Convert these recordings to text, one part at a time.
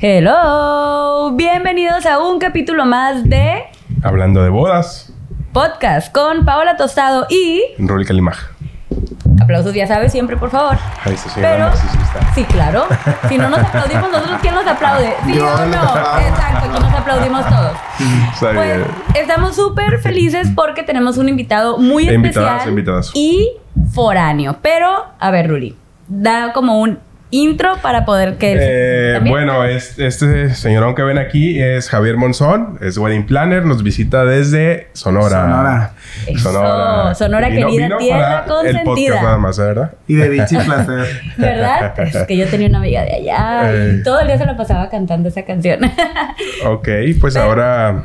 Hello, bienvenidos a un capítulo más de Hablando de bodas, podcast con Paola Tostado y Rolly Calimaj. aplausos ya sabes siempre por favor. Ahí está, señora Pero sí, claro. Si no nos aplaudimos nosotros, ¿quién nos aplaude? ¿Sí Yo o no? Exacto, aquí nos aplaudimos todos. Pues bien. estamos súper felices porque tenemos un invitado muy Invitadas, especial invitadas. y foráneo. Pero, a ver, Ruli, da como un intro para poder que... Eh, bueno, es- este señorón que ven aquí es Javier Monzón, es wedding planner, nos visita desde Sonora. Sonora. Eso, Sonora querida, tierra para El consentida. podcast nada más, ¿verdad? Y de dicha y placer. ¿Verdad? Es que yo tenía una amiga de allá y Eh. todo el día se la pasaba cantando esa canción. Ok, pues ahora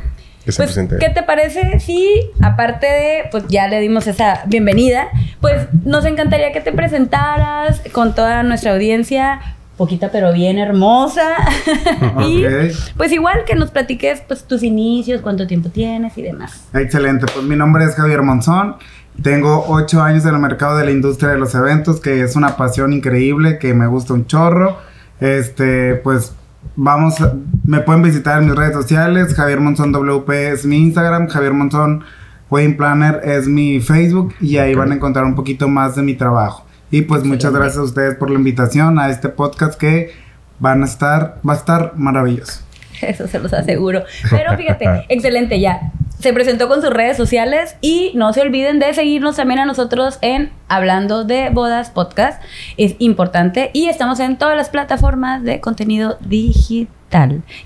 que se Pues, presente. ¿qué te parece si, aparte de, pues ya le dimos esa bienvenida, pues nos encantaría que te presentaras con toda nuestra audiencia, poquita pero bien hermosa, y pues igual que nos platiques pues tus inicios, cuánto tiempo tienes y demás. Excelente. Pues mi nombre es Javier Monzón. Tengo ocho años en el mercado de la industria de los eventos, que es una pasión increíble, que me gusta un chorro. Este, pues vamos, me pueden visitar en mis redes sociales. Javier Monzón WP es mi Instagram. Javier Monzón Wedding Planner es mi Facebook. Y ahí van a encontrar un poquito más de mi trabajo. Y pues muchas gracias a ustedes por la invitación a este podcast que van a estar, va a estar maravilloso. Eso se los aseguro. Pero fíjate, excelente ya. Se presentó con sus redes sociales y no se olviden de seguirnos también a nosotros en Hablando de Bodas Podcast. Es importante y estamos en todas las plataformas de contenido digital,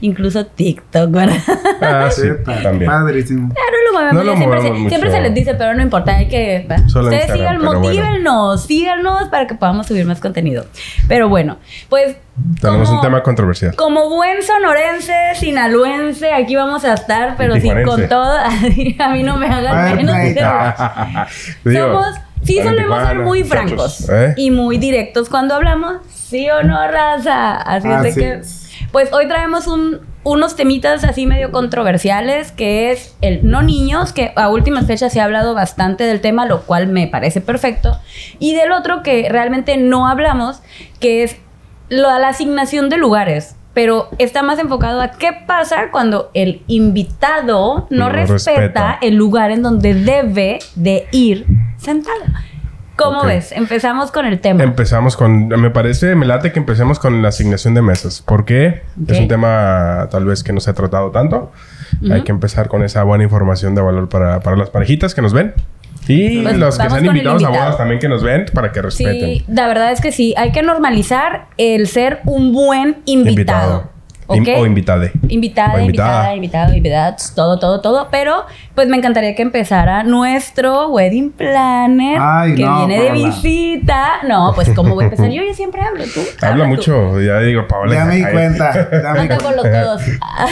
incluso TikTok, ¿verdad? Ah, sí, también. Padrísimo. Claro, lo movemos. No lo siempre, movemos se, siempre mucho. se les dice, pero no importa, hay que... Ustedes sigan, pero bueno. motívennos, síganos para que podamos subir más contenido. Pero bueno, pues... Tenemos como- un tema controversial. como buen sonorense, sinaloense, aquí vamos a estar, pero sí, con todo. a mí no me hagan menos. Somos, sí solemos ser muy francos ¿eh? y muy directos cuando hablamos. ¿Sí o no, raza? Así es de Así que... es. Pues hoy traemos un- unos temitas así medio controversiales, que es el no niños, que a últimas fechas se ha hablado bastante del tema, lo cual me parece perfecto. Y del otro que realmente no hablamos, que es la asignación de lugares. Pero está más enfocado a qué pasa cuando el invitado no, No respeta, respeta. el lugar en donde debe de ir sentado. ¿Cómo Ok. ves? Empezamos con el tema. Empezamos con, me parece, me late que empecemos con la asignación de mesas. ¿Por qué? Ok. Es un tema tal vez que no se ha tratado tanto. Hay que empezar con esa buena información de valor para, para las parejitas que nos ven. Y Pues los que sean invitados a invitado. bodas también que nos ven para que respeten. Sí, la verdad es que sí. Hay que normalizar el ser un buen invitado. Im- ¿Ok? o invitade. Invitada, invitada, invitada. invitado, invitadas, todo, todo, todo. Pero, pues me encantaría que empezara nuestro wedding planner Ay, que no, viene de visita. No, pues, ¿cómo voy a empezar? Yo ya siempre hablo, tú. Habla tú. mucho. Ya digo, Paola. Ya me di cuenta. ya me con los codos.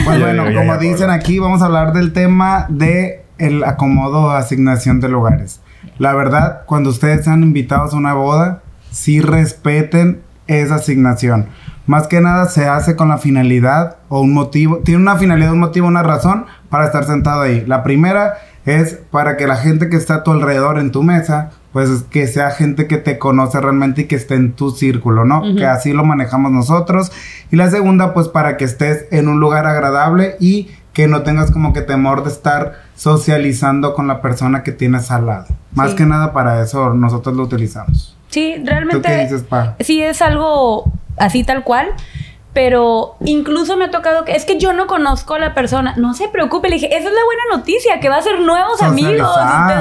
Pues Ya, bueno, ya, ya, como ya, dicen Paola. aquí, vamos a hablar del tema de el acomodo o asignación de lugares. La verdad, cuando ustedes sean invitados a una boda, sí respeten esa asignación. Más que nada se hace con la finalidad o un motivo, tiene una finalidad, un motivo, una razón para estar sentado ahí. La primera es para que la gente que está a tu alrededor en tu mesa, pues es que sea gente que te conoce realmente y que esté en tu círculo, ¿no? Que así lo manejamos nosotros. Y la segunda, pues para que estés en un lugar agradable y que no tengas como que temor de estar socializando con la persona que tienes al lado. Más Sí. que nada para eso nosotros lo utilizamos. Sí, ¿Tú realmente. qué dices, Pa? sí es algo así tal cual. Pero incluso me ha tocado que es que yo no conozco a la persona. No se preocupe, le dije, esa es la buena noticia, que va a ser nuevos amigos. O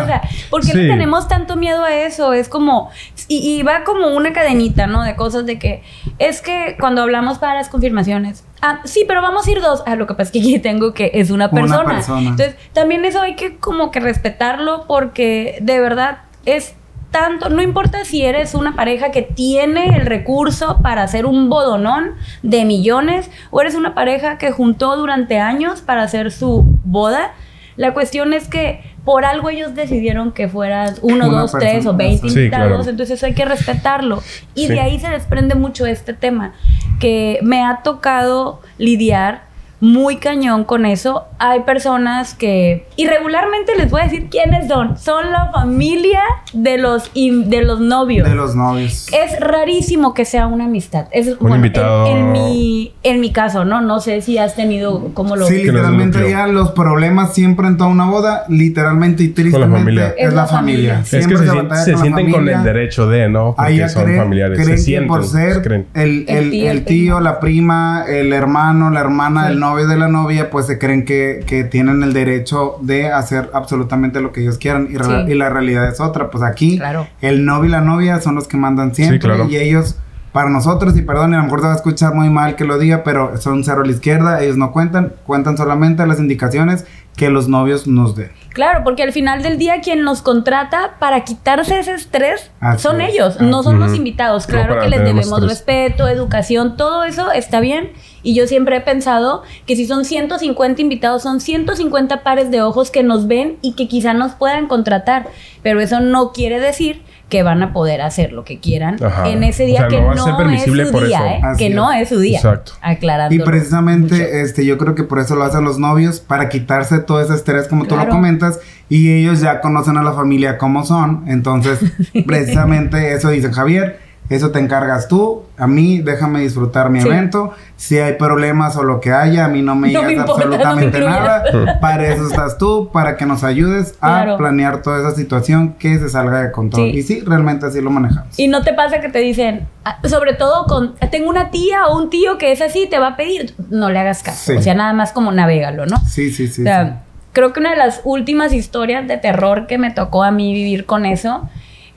sea, ¿Por qué le tenemos tanto miedo a eso? Es como, y, y va como una cadenita, ¿no? De cosas de que, es que cuando hablamos para las confirmaciones, ah, sí, pero vamos a ir dos. Ah, lo que pasa es que aquí tengo que es una Una persona. persona. Entonces, también eso hay que como que respetarlo porque de verdad es tanto, no importa si eres una pareja que tiene el recurso para hacer un bodonón de millones o eres una pareja que juntó durante años para hacer su boda. La cuestión es que por algo ellos decidieron que fueras uno, Una dos, tres o veinte sí. Invitados, claro. entonces hay que respetarlo. Y Sí. de ahí se desprende mucho este tema, que me ha tocado lidiar muy cañón con eso. Hay personas que irregularmente les voy a decir quiénes son. Son la familia de los de los novios. De los novios. Es rarísimo que sea una amistad. Es Un bueno, invitado. En, en mi en mi caso, ¿no? No sé si has tenido como lo Sí, Que es literalmente ya los problemas siempre en toda una boda, literalmente y tristemente familia. es, la familia. Es que Siempre se, batalla se la sienten con familia. el derecho de, ¿no? Porque Ahí son creen, familiares. creen se sienten. por ser creen. el, El el- tío, el tío, la prima, el hermano, la hermana, Sí. el novio de la novia, pues se creen que, que tienen el derecho de hacer absolutamente lo que ellos quieran y, Sí. y la realidad es otra. Pues aquí Claro. el novio y la novia son los que mandan siempre claro. y ellos... Para nosotros, y perdón, y a lo mejor te va a escuchar muy mal que lo diga, pero son cero a la izquierda, ellos no cuentan, cuentan solamente las indicaciones que los novios nos den. Claro, porque al final del día quien nos contrata para quitarse ese estrés Así son es. ellos, no son los invitados. Claro que les debemos estrés. respeto, educación, todo eso está bien. Y yo siempre he pensado que si son 150 invitados, son 150 pares de ojos que nos ven y que quizá nos puedan contratar. Pero eso no quiere decir que van a poder hacer lo que quieran Ajá. en ese O día sea, que no va a no, es su por día. ¿eh? Que es. no es su día. Exacto. Aclarando. Y precisamente, este, yo creo que por eso lo hacen los novios, para quitarse todo ese estrés, como tú lo comentas, y ellos ya conocen a la familia como son. Entonces, precisamente eso dicen Javier. Eso te encargas tú, a mí déjame disfrutar mi Sí. evento. Si hay problemas o lo que haya, a mí no me digas no absolutamente nada. Para eso estás tú, para que nos ayudes a Claro. planear toda esa situación que se salga de control. Sí. Y sí, realmente así lo manejamos. Y no te pasa que te dicen, ah, sobre todo con, tengo una tía o un tío que es así, te va a pedir, no le hagas caso. Sí. O sea, nada más como navégalo, ¿no? Sí, sí, sí. o sea, sí. creo que una de las últimas historias de terror que me tocó a mí vivir con eso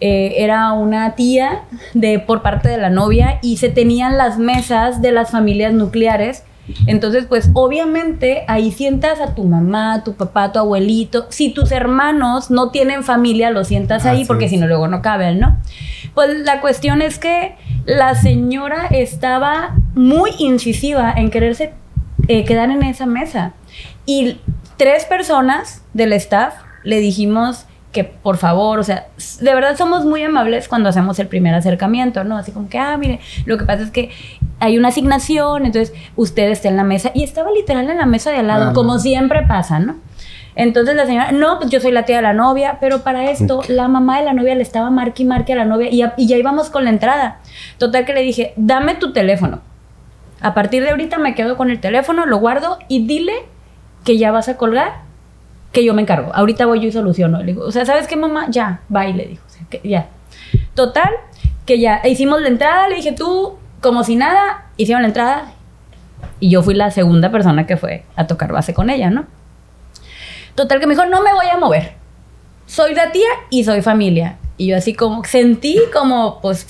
eh, era una tía de por parte de la novia y se tenían las mesas de las familias nucleares. Entonces, pues obviamente ahí sientas a tu mamá, tu papá, tu abuelito. Si tus hermanos no tienen familia, lo sientas ahí Así porque si no luego no caben, ¿no? Pues la cuestión es que la señora estaba muy incisiva en quererse eh, quedar en esa mesa. Y tres personas del staff le dijimos que por favor, o sea, de verdad somos muy amables cuando hacemos el primer acercamiento, ¿no? Así como que, ah, mire, lo que pasa es que hay una asignación, entonces usted está en la mesa y estaba literal en la mesa de al lado, Claro. como siempre pasa, ¿no? Entonces la señora, no, pues yo soy la tía de la novia, pero para esto la mamá de la novia le estaba marque y marque a la novia y, ya- y ya íbamos con la entrada. Total que le dije, dame tu teléfono. A partir de ahorita me quedo con el teléfono, lo guardo y dile que ya vas a colgar, que yo me encargo. Ahorita voy yo y soluciono. Le digo, o sea, ¿sabes qué, mamá? Ya, bye, le dijo. O sea, que ya. Total, que ya hicimos la entrada, le dije, tú, como si nada, hicieron la entrada y yo fui la segunda persona que fue a tocar base con ella, ¿no? Total que me dijo, no me voy a mover. Soy la tía y soy familia. Y yo así como sentí como, pues,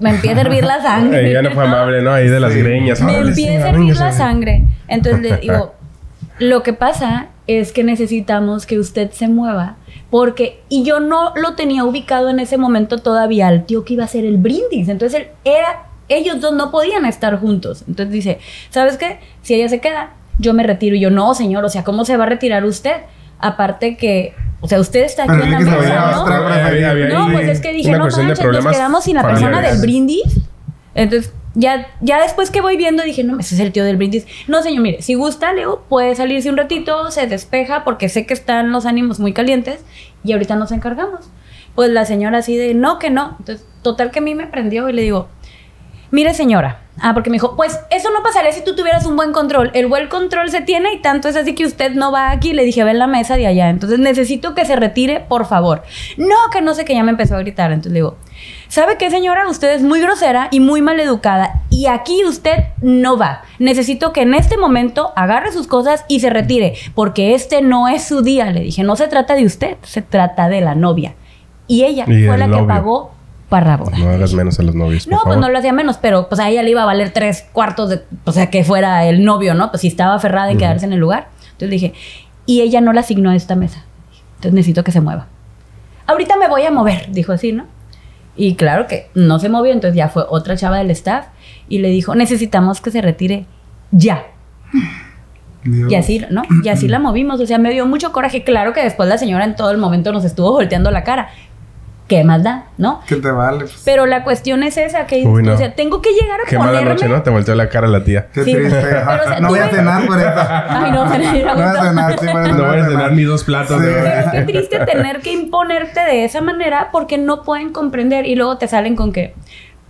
me empieza a hervir la sangre. Ella no fue amable, ¿no? Ahí de las Sí. greñas. Me empieza a hervir la sangre. Entonces le digo, lo que pasa es que necesitamos que usted se mueva. Porque, y yo no lo tenía ubicado en ese momento todavía al tío que iba a hacer el brindis. Entonces él era, ellos dos no podían estar juntos. Entonces dice, ¿sabes qué? Si ella se queda, yo me retiro. Y yo, no, señor, o sea, ¿cómo se va a retirar usted? Aparte que, o sea, usted está aquí Pero en la mesa, ¿no? No, pues es que dije, no manches, nos quedamos sin la persona del brindis. Entonces, ya, ya después que voy viendo, dije, no, ese es el tío del brindis. No, señor, mire, si gusta, Leo, puede salirse un ratito, se despeja, porque sé que están los ánimos muy calientes, y ahorita nos encargamos. Pues la señora así de, no, que no. Entonces, total que a mí me prendió y le digo, mire señora, ah, porque me dijo, pues eso no pasaría si tú tuvieras un buen control. El buen control se tiene y tanto es así que usted no va aquí. Le dije, ve en la mesa de allá. Entonces necesito que se retire, por favor. No, que no sé, que ya me empezó a gritar. Entonces le digo, ¿sabe qué señora? Usted es muy grosera y muy maleducada y aquí usted no va. Necesito que en este momento agarre sus cosas y se retire, porque este no es su día. Le dije, no se trata de usted, se trata de la novia. Y ella Y fue la que pagó para boda. No hagas menos a los novios, por No, pues favor. no lo hacía menos, pero pues a ella le iba a valer tres cuartos de, o sea, que fuera el novio, ¿no? Pues si estaba aferrada en Ujú. quedarse en el lugar. Entonces dije, y ella no la asignó a esta mesa. Entonces necesito que se mueva. Ahorita me voy a mover, dijo así, ¿no? Y claro que no se movió, entonces ya fue otra chava del staff y le dijo, necesitamos que se retire ya. Dios. Y así, ¿no? Y así la movimos. O sea, me dio mucho coraje. Claro que después la señora en todo el momento nos estuvo volteando la cara. ¿Qué más da? ¿No? ¿Qué te vale? Pues, Pero la cuestión es esa, que Uy, no. o sea, tengo que llegar a Qué mala ponerme... noche, ¿no? Te volteó la cara la tía. qué sí. triste. Pero, o sea, no voy a cenar por eso. Ay, no, No voy a cenar, sí, por eso No voy a cenar ni dos platos Sí. de Pero qué triste tener que imponerte de esa manera porque no pueden comprender y luego te salen con que,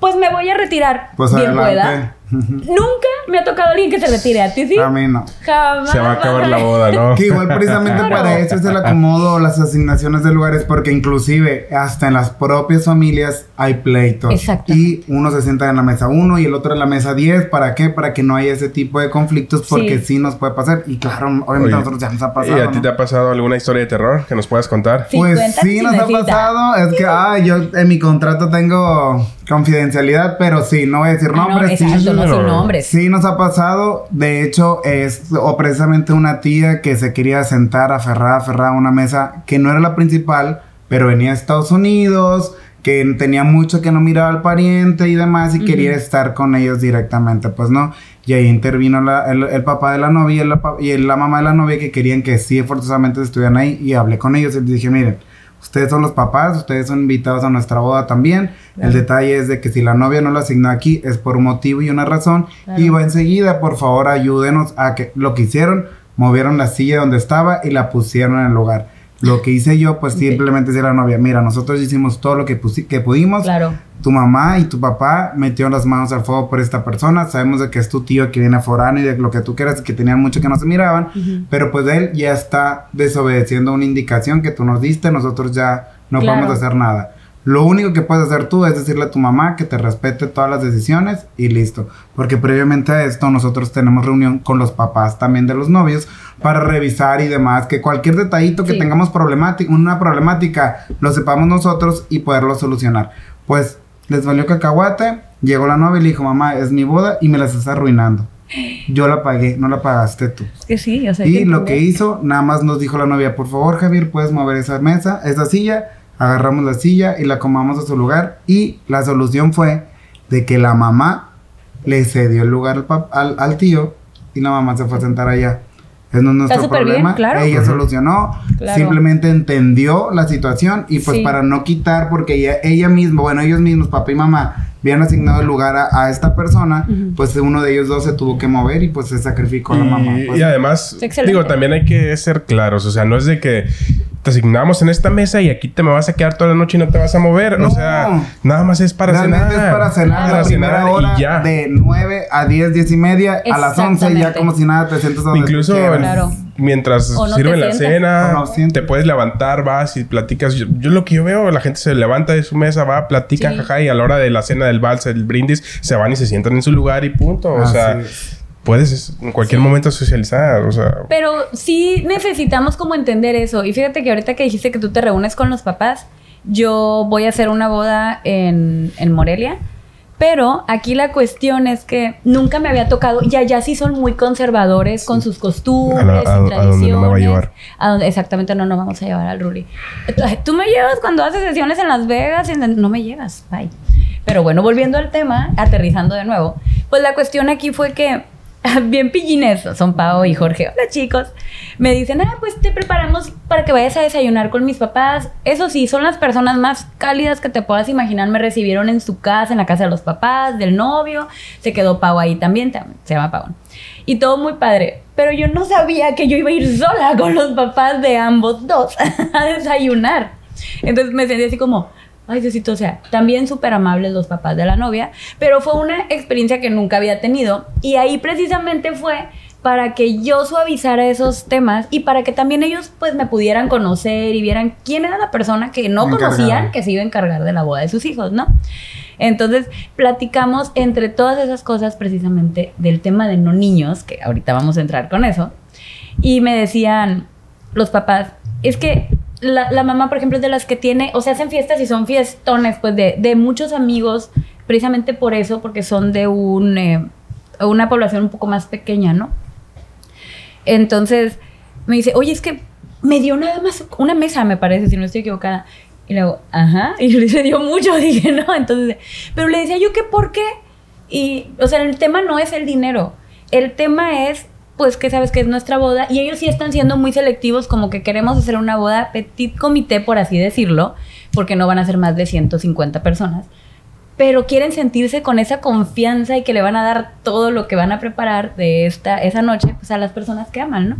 pues me voy a retirar. Pues bien adelante. pueda. Nunca me ha tocado alguien que se retire. ¿A ti sí? A mí no. Jamás. Se va a acabar la boda, ¿no? Que igual precisamente Claro. para eso es el acomodo, las asignaciones de lugares, porque inclusive hasta en las propias familias hay pleitos. Exacto. Y uno se sienta en la mesa 1 y el otro en la mesa 10. ¿Para qué? Para que no haya ese tipo de conflictos, porque Sí. sí, nos puede pasar. Y claro, obviamente Oye, a nosotros ya nos ha pasado. ¿Y a ti ¿no? te ha pasado alguna historia de terror que nos puedas contar? Sí, pues sí si nos ha pasado. Es que, ay, yo en mi contrato tengo confidencialidad, pero sí, no voy a decir Ah, no, nombres. sí. exacto, no pero- sin nombres. Sí, nos ha pasado. De hecho, es o precisamente una tía que se quería sentar aferrada, aferrada a una mesa que no era la principal, pero venía de Estados Unidos, que tenía mucho que no miraba al pariente y demás, y quería estar con ellos directamente. Pues no. Y ahí intervino la- el, el papá de la novia y, la, pa- y la mamá de la novia que querían que sí, forzosamente estuvieran ahí. Y hablé con ellos y les dije, miren. Ustedes son los papás, ustedes son invitados a nuestra boda también. El detalle es de que si la novia no lo asignó aquí es por un motivo y una razón. Claro. Y va enseguida, por favor, ayúdenos a que lo que hicieron, movieron la silla donde estaba y la pusieron en el lugar. Lo que hice yo, pues simplemente decir a la novia, mira, nosotros hicimos todo lo que, que pudimos. Claro. Tu mamá y tu papá metieron las manos al fuego por esta persona. Sabemos de que es tu tío que viene forano y de lo que tú quieras, que tenían mucho que no se miraban. Pero pues él ya está desobedeciendo una indicación que tú nos diste. Nosotros ya no Claro. podemos hacer nada. Lo único que puedes hacer tú es decirle a tu mamá que te respete todas las decisiones y listo. Porque previamente a esto nosotros tenemos reunión con los papás también de los novios para revisar y demás. Que cualquier detallito que Sí. tengamos problemática, una problemática, lo sepamos nosotros y poderlo solucionar. Pues les valió cacahuate, llegó la novia y le dijo, mamá, es mi boda y me la estás arruinando. Yo la pagué, no la pagaste tú. Es que sí, o sea. Y lo que hizo, nada más nos dijo la novia, por favor Javier, puedes mover esa mesa, esa silla, agarramos la silla y la acomodamos a su lugar. Y la solución fue de que la mamá le cedió el lugar al, al, al tío y la mamá se fue a sentar allá. Ese no es nuestro súper bien, problema. claro. Ella solucionó, Claro. simplemente entendió la situación y pues Sí. para no quitar, porque ella, ella misma, bueno, ellos mismos, papá y mamá, habían asignado el lugar a, a esta persona, pues uno de ellos dos se tuvo que mover y pues se sacrificó la mamá. Y, pues. y además, digo, también hay que ser claros. O sea, no es de que te asignamos en esta mesa y aquí te me vas a quedar toda la noche y no te vas a mover. No. O sea, nada más es para cenar. es para cenar Para la primera cenar hora y ya. de 9 a 10, 10 y media, a las 11 ya como si nada te sientas donde Incluso tú el- Claro. mientras no sirven la cena, no te puedes levantar, vas y platicas. Yo, yo lo que yo veo, la gente se levanta de su mesa, va, platica, Sí. jaja, y a la hora de la cena del vals, el brindis, se van y se sientan en su lugar y punto. O Así sea, es. Puedes en cualquier Sí. momento socializar. O sea, Pero sí necesitamos como entender eso. Y fíjate que ahorita que dijiste que tú te reúnes con los papás, yo voy a hacer una boda en, en Morelia. Pero aquí la cuestión es que nunca me había tocado, y allá sí son muy conservadores con sus costumbres A la- a- y a donde tradiciones. no me va a llevar. A donde- exactamente, no nos vamos a llevar al Ruri. Tú me llevas cuando haces sesiones en Las Vegas no me llevas, bye. Pero bueno, volviendo al tema, aterrizando de nuevo, pues la cuestión aquí fue que bien pillines son Pau y Jorge. Hola chicos. Me dicen, ah, pues te preparamos para que vayas a desayunar con mis papás. Eso sí, son las personas más cálidas que te puedas imaginar. Me recibieron en su casa, en la casa de los papás, del novio. Se quedó Pau ahí también, tam- se llama Pau. Y todo muy padre. Pero yo no sabía que yo iba a ir sola con los papás de ambos dos a desayunar. Entonces me sentí así como, ay Diosito, o sea, también súper amables los papás de la novia, pero fue una experiencia que nunca había tenido y ahí precisamente fue para que yo suavizara esos temas y para que también ellos pues me pudieran conocer y vieran quién era la persona que no conocían que se iba a encargar de la boda de sus hijos, ¿no? Entonces platicamos entre todas esas cosas precisamente del tema de no niños, que ahorita vamos a entrar con eso, y me decían los papás, es que la, la mamá, por ejemplo, es de las que tiene, o sea, hacen fiestas y son fiestones, pues, de, de muchos amigos, precisamente por eso, porque son de un, eh, una población un poco más pequeña, ¿no? Entonces, me dice, oye, es que me dio nada más una mesa, me parece, si no estoy equivocada. Y luego, ajá, y le dio mucho, dije, no, entonces, pero le decía yo que por qué. Y, o sea, el tema no es el dinero, el tema es, pues, que sabes que es nuestra boda, y ellos sí están siendo muy selectivos, como que queremos hacer una boda petit comité, por así decirlo, porque no van a ser más de 150 personas. Pero quieren sentirse con esa confianza y que le van a dar todo lo que van a preparar de esta, esa noche pues, a las personas que aman, ¿no?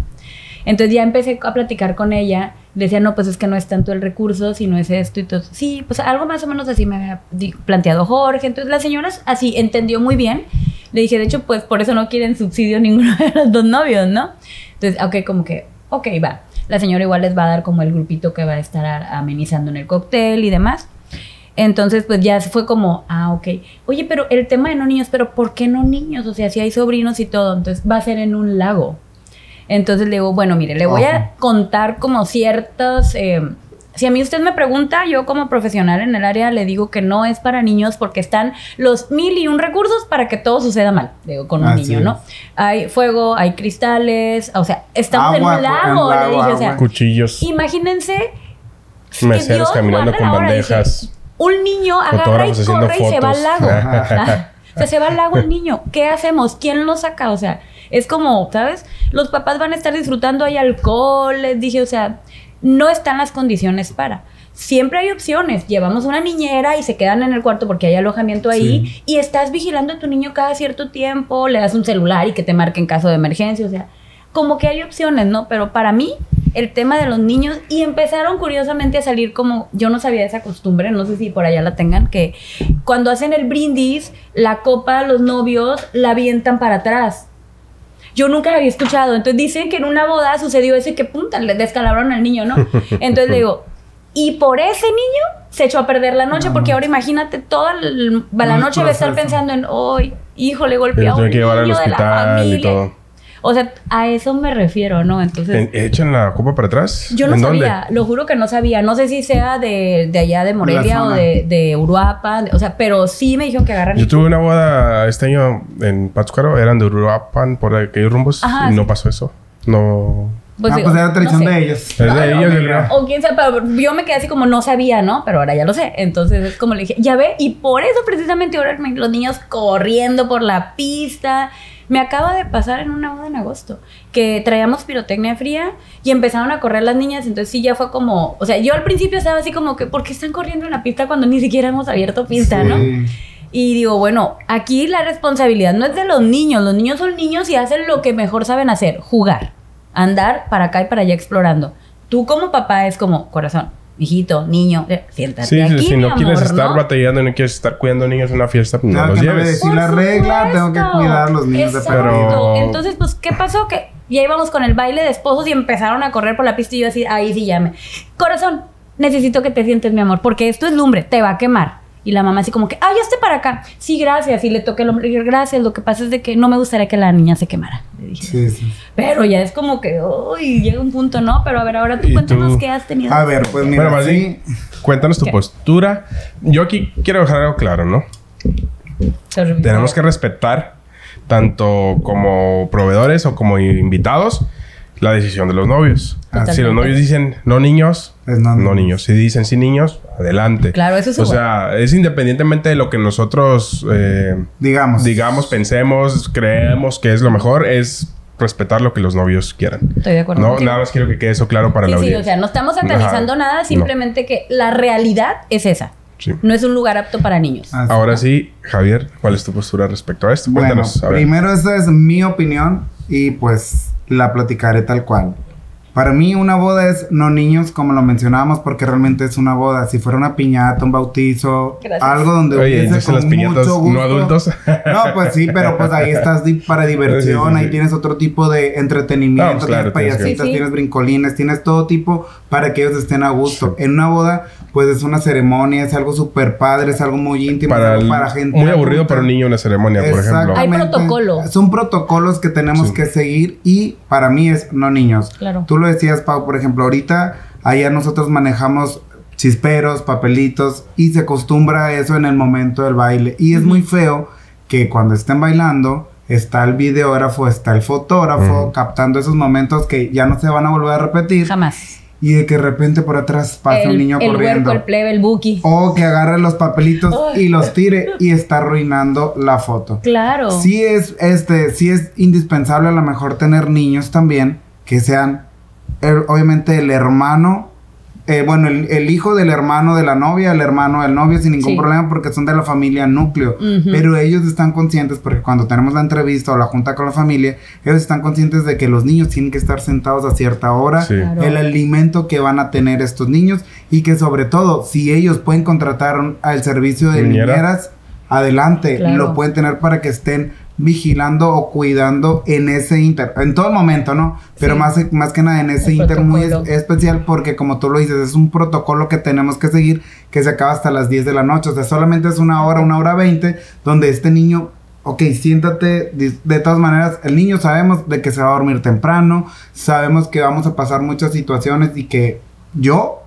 Entonces ya empecé a platicar con ella. Decía, no, pues es que no es tanto el recurso, sino es esto y todo. Sí, pues algo más o menos así me había planteado Jorge. Entonces la señora así entendió muy bien. Le dije, de hecho, pues por eso no quieren subsidio ninguno de los dos novios, ¿no? Entonces, ok, como que, ok, va. La señora igual les va a dar como el grupito que va a estar amenizando en el cóctel y demás. Entonces, pues ya fue como, ah, ok. Oye, pero el tema de no niños, pero ¿por qué no niños? O sea, si hay sobrinos y todo, entonces va a ser en un lago. Entonces le digo, bueno, mire, le voy a contar como ciertas... eh, si a mí usted me pregunta, yo como profesional en el área le digo que no es para niños porque están los mil y un recursos para que todo suceda mal, digo, con un Así niño, ¿no? es. Hay fuego, hay cristales, o sea, estamos en un lago, le dije, o sea. Cuchillos. imagínense Meseros Dios caminando con bandejas. dije, un niño agarra y corre y se va al lago. Ajá. O sea, se va al lago el niño. ¿Qué hacemos? ¿Quién lo saca? O sea, es como, ¿sabes? Los papás van a estar disfrutando, hay alcohol. Les dije, o sea, no están las condiciones para. Siempre hay opciones. Llevamos una niñera y se quedan en el cuarto porque hay alojamiento ahí. Y estás vigilando a tu niño cada cierto tiempo. Le das un celular y que te marque en caso de emergencia. O sea, como que hay opciones, ¿no? Pero para mí, el tema de los niños, y empezaron curiosamente a salir como, yo no sabía esa costumbre, no sé si por allá la tengan, que cuando hacen el brindis, la copa, los novios la avientan para atrás. Yo nunca la había escuchado. Entonces dicen que en una boda sucedió eso y que punta, le descalabraron al niño, ¿no? Entonces le digo, y por ese niño se echó a perder la noche, No porque ahora imagínate, toda la Un noche va a estar pensando en, hoy, hijo, le Y golpeó lo a un tienen que llevar al niño de la hospital y familia". todo. O sea, a eso me refiero, ¿no? Entonces... ¿En- ¿Echan la copa para atrás? Yo no ¿En dónde? sabía, lo juro que no sabía. No sé si sea de, de allá de Morelia o de, de Uruapan, de- o sea, pero sí me dijeron que agarran. Yo tuve una boda este año en Pátzcuaro, eran de Uruapan, por aquellos rumbos, Ajá, y no pasó eso. No. Pues ah, digo, pues era tradición no sé. de ellos. Es de ellos. O quién sabe, pero yo me quedé así como no sabía, ¿no? Pero ahora ya lo sé. Entonces es como le dije, ya ve, y por eso precisamente ahora me- los niños corriendo por la pista. Me acaba de pasar en una boda en agosto que traíamos pirotecnia fría y empezaron a correr las niñas. Entonces sí ya fue como, o sea, yo al principio estaba así como que, ¿por qué están corriendo en la pista cuando ni siquiera hemos abierto pista, no? Y digo, bueno, aquí la responsabilidad no es de los niños. Los niños son niños y hacen lo que mejor saben hacer, jugar, andar para acá y para allá explorando. Tú como papá es como, corazón, hijito, niño, eh, siéntate Sí, aquí, si mi no quieres amor, estar ¿no? batallando, no quieres estar cuidando niños en una fiesta, pues no Claro los que no me lleves. decís la regla, tengo que cuidar a los niños de Exacto. Pero- Entonces, pues, ¿qué pasó? Que ya íbamos con el baile de esposos y empezaron a correr por la pista y yo así, ahí sí llame. Corazón, necesito que te sientes, mi amor, porque esto es lumbre, te va a quemar. Y la mamá así como que, ah, ya esté para acá. Sí, gracias. Y le toqué el hombre, gracias. Lo que pasa es de que no me gustaría que la niña se quemara. Le dije. Sí, sí. Pero ya es como que, uy, llega un punto, ¿no? Pero a ver, ahora tú ¿Y cuéntanos tú? qué has tenido. A ver, pues mira, Bueno, más sí. bien, cuéntanos tu ¿Qué? postura. Yo aquí quiero dejar algo claro, ¿no? Tenemos que respetar, tanto como proveedores o como invitados, la decisión de los novios. Totalmente. Si los novios dicen no niños, Es no no niños. Si dicen sí niños, adelante. Claro, eso es O igual. sea, es independientemente de lo que nosotros eh, Digamos. digamos, pensemos, creemos que es lo mejor, es respetar lo que los novios quieran. Estoy de acuerdo. No, contigo. nada más quiero que quede eso claro para Sí, la sí, audiencia. o sea, no estamos satanizando Ajá. nada, No. simplemente que la realidad es esa. Sí. No es un lugar apto para niños. Así. Ahora sí, Javier, ¿cuál es tu postura respecto a esto? Bueno, Cuéntanos. a ver. primero esa es mi opinión y pues la platicaré tal cual. Para mí una boda es no niños, como lo mencionábamos, porque realmente es una boda. Si fuera una piñata, un bautizo, Gracias. algo donde Oye, hubiese con las piñatas mucho gusto. no adultos. No, pues sí, pero pues ahí estás para diversión, Sí, sí, sí. ahí tienes otro tipo de entretenimiento, No, pues claro, tienes tienes que- payasitas, tienes brincolines, tienes todo tipo para que ellos estén a gusto. En una boda, pues es una ceremonia, es algo súper padre, es algo muy íntimo, es para algo el- para gente. muy aburrido adulta. para un niño una ceremonia, por ejemplo. Hay protocolo. Son protocolos que tenemos Sí. que seguir y para mí es no niños. Claro. Tú lo decías, Pau, por ejemplo, ahorita allá nosotros manejamos chisperos, papelitos y se acostumbra a eso en el momento del baile. Y es muy feo que cuando estén bailando está el videógrafo, está el fotógrafo captando esos momentos que ya no se van a volver a repetir Jamás. Y de que de repente por atrás pasa el, un niño el corriendo. huerco, el plebe, el buki. O que agarre los papelitos y los tire y está arruinando la foto. Claro. Sí es, este, sí es indispensable a lo mejor tener niños también que sean, el- obviamente el hermano eh, bueno, el, el hijo del hermano de la novia, el hermano del novio, sin ningún Sí. problema, porque son de la familia núcleo. Pero ellos están conscientes, porque cuando tenemos la entrevista o la junta con la familia, ellos están conscientes de que los niños tienen que estar sentados a cierta hora, Sí. Claro. el alimento que van a tener estos niños, y que sobre todo, si ellos pueden contratar al servicio de Niñera. niñeras, adelante, Claro. lo pueden tener para que estén vigilando o cuidando en ese inter, en todo momento, ¿no? Pero Sí. más, más que nada en ese El inter muy es- especial porque como tú lo dices, es un protocolo que tenemos que seguir que se acaba hasta las 10 de la noche, o sea, solamente es una hora, una hora 20, donde este niño, ok, siéntate, de, de todas maneras, el niño sabemos de que se va a dormir temprano, sabemos que vamos a pasar muchas situaciones y que yo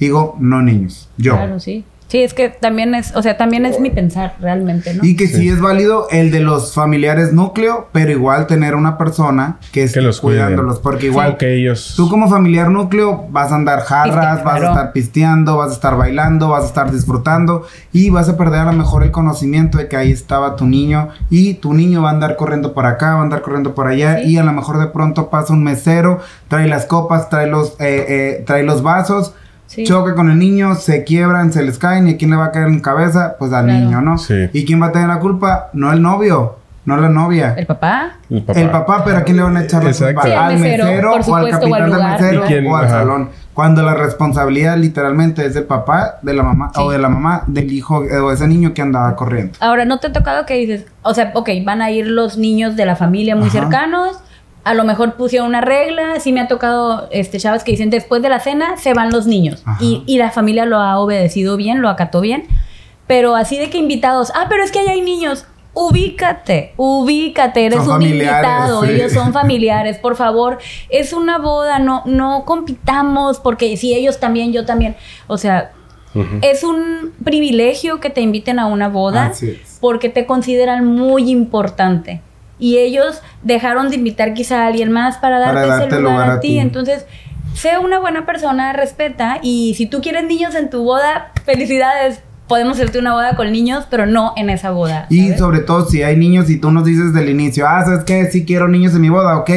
digo, no niños, yo. Claro, sí. Sí, es que también es, o sea, también es mi pensar realmente, ¿no? Y que sí. Sí. es válido el de los familiares núcleo, pero igual tener una persona que esté los cuidándolos, porque igual O que ellos... tú como familiar núcleo vas a andar jarras, Piste, vas a estar pisteando, vas a estar bailando, vas a estar disfrutando y vas a perder a lo mejor el conocimiento de que ahí estaba tu niño y tu niño va a andar corriendo por acá, va a andar corriendo por allá Sí. y a lo mejor de pronto pasa un mesero, trae las copas, trae los, eh, eh, trae los vasos. Sí. Choca con el niño, se quiebran, se les caen y ¿a quién le va a caer en cabeza? Pues al Claro. niño, ¿no? Sí. ¿Y quién va a tener la culpa? No el novio, no la novia. El papá. El papá. El papá, pero ¿a quién le van a echar la Exacto. culpa? Sí, al mesero, mesero, por o al supuesto, o al capitán del mesero o al Ajá. salón. Cuando la responsabilidad literalmente es del papá, de la mamá Sí. o de la mamá del hijo eh, o ese niño que andaba corriendo. Ahora, ¿no te ha tocado que dices, o sea, ok, van a ir los niños de la familia muy Ajá. cercanos, a lo mejor pusieron una regla, sí me ha tocado este chavas que dicen, después de la cena se van los niños. Y, y la familia lo ha obedecido bien, lo acató bien, pero así de que invitados, ah, pero es que ahí hay niños. Ubícate, ubícate, eres Son un invitado, sí. ellos son familiares, por favor, es una boda, no, no compitamos, porque si ellos también, yo también, o sea, es un privilegio que te inviten a una boda porque te consideran muy importante. Y ellos dejaron de invitar quizá a alguien más para darte, Para darte ese lugar, lugar a, a ti. ti. Entonces, sea una buena persona, respeta. Y si tú quieres niños en tu boda, felicidades. Podemos hacerte una boda con niños, pero no en esa boda. Y sobre todo si hay niños y tú nos dices del inicio, ah, ¿sabes qué? Sí quiero niños en mi boda, ok.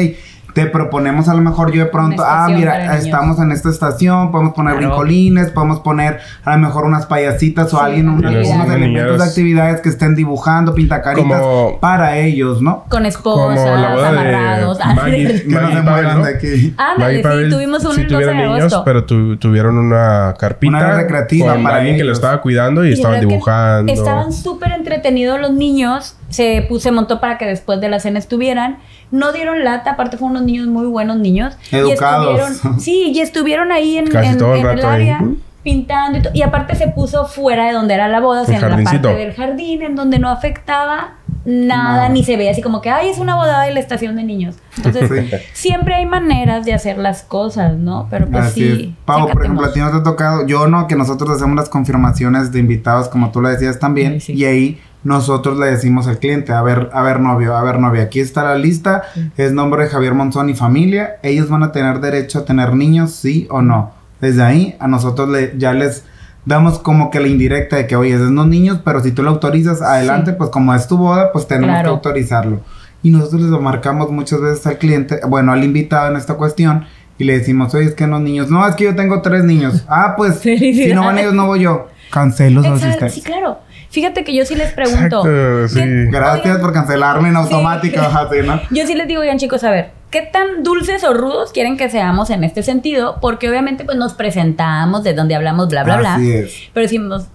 Te proponemos a lo mejor yo de pronto, ah, mira, estamos en esta estación, podemos poner Claro. brincolines, podemos poner a lo mejor unas payasitas o alguien, unos, elementos de actividades que estén dibujando, pintacaritas Como- para ellos, ¿no? Con esposas, Como la boda amarrados. de Maggie, Que no se ¿no? de aquí. Ándale, Maggie sí, Pavel tuvimos uno sí el 12 tuvieron de niños, agosto. pero tu- tuvieron una carpita. Una recreativa con para alguien que lo ellos. estaba cuidando y, Y estaban dibujando. Estaban súper entretenidos los niños. Se, pu- se montó para que después de la cena estuvieran. No dieron lata, aparte fueron unos niños muy buenos niños. Educados. Y estuvieron, sí, y estuvieron ahí en, Casi en- todo el en el rato ahí. área pintando. Y, to- y aparte se puso fuera de donde era la boda, o sea, en la parte del jardín, en donde no afectaba nada, ni se veía así como que, ay, es una boda de la estación de niños. Entonces, Sí. siempre hay maneras de hacer las cosas, ¿no? Pero pues Así sí. es. Pau, por ejemplo, a ti no te ha tocado, yo no, que nosotros hacemos las confirmaciones de invitados, como tú lo decías también, Sí, sí. y ahí nosotros le decimos al cliente, a ver, a ver novio, a ver novia, aquí está la lista, es nombre de Javier Monzón y familia, ellos van a tener derecho a tener niños, sí o no. Desde ahí a nosotros le, ya les damos como que la indirecta de que, oye, es unos niños, pero si tú lo autorizas, adelante, Sí. pues como es tu boda, pues tenemos Claro. que autorizarlo. Y nosotros les lo marcamos muchas veces al cliente, bueno, al invitado en esta cuestión, y le decimos, oye, es que los niños, no, es que yo tengo tres niños. Ah, pues, si no van ellos, no voy yo. Cancelo su asistencia. sí, claro. Fíjate que yo sí les pregunto. Exacto, sí. ¿qué- Gracias oigan, por cancelarme en automático, así, ¿no? Yo sí les digo, oigan chicos, a ver, ¿qué tan dulces o rudos quieren que seamos en este sentido? Porque obviamente pues nos presentamos, de donde hablamos, bla, bla, bla. Así es. Pero decimos,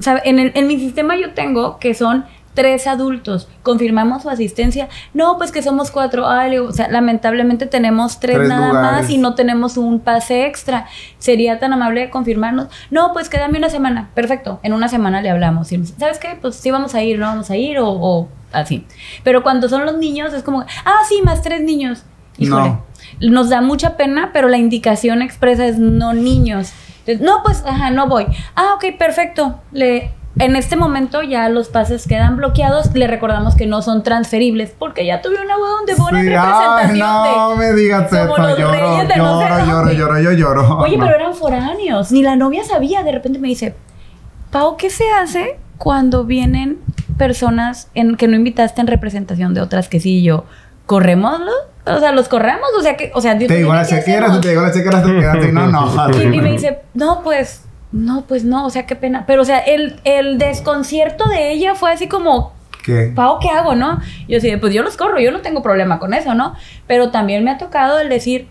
¿sabe? En, el- en mi sistema yo tengo que son tres adultos. Confirmamos su asistencia. No, pues que somos cuatro. Ay, o sea, lamentablemente tenemos tres, Tres nada lugares. más y no tenemos un pase extra. ¿Sería tan amable de confirmarnos? No, pues quédame una semana. Perfecto. En una semana le hablamos. Y, ¿Sabes qué? Pues sí vamos a ir, no vamos a ir o, o así. Pero cuando son los niños es como, ah, sí, más tres niños. Híjole. No. Nos da mucha pena, pero la indicación expresa es no niños. Entonces, no, pues, ajá, no voy. Ah, ok, perfecto. Le, en este momento ya los pases quedan bloqueados. Le recordamos que no son transferibles porque ya tuve una boda donde una Sí, ay, representación no de... me digas como eso. los Lloro, reyes de no sé lloro, lloro, lloro, yo lloro. Oye, No. pero eran foráneos. Ni la novia sabía. De repente me dice, Pau, ¿qué se hace cuando vienen personas en, que no invitaste en representación de otras que sí? Y yo, corrémoslo. O sea, los corremos, o sea, que, o sea, Te digo la chequera, si te digo la chequera, te quedas así, no, no. Y, y me dice, no, pues, no, pues no, o sea, qué pena. Pero, o sea, el, el desconcierto de ella fue así como, ¿Qué? Pau, ¿qué hago, no? Yo así, pues yo los corro, yo no tengo problema con eso, ¿no? Pero también me ha tocado el decir,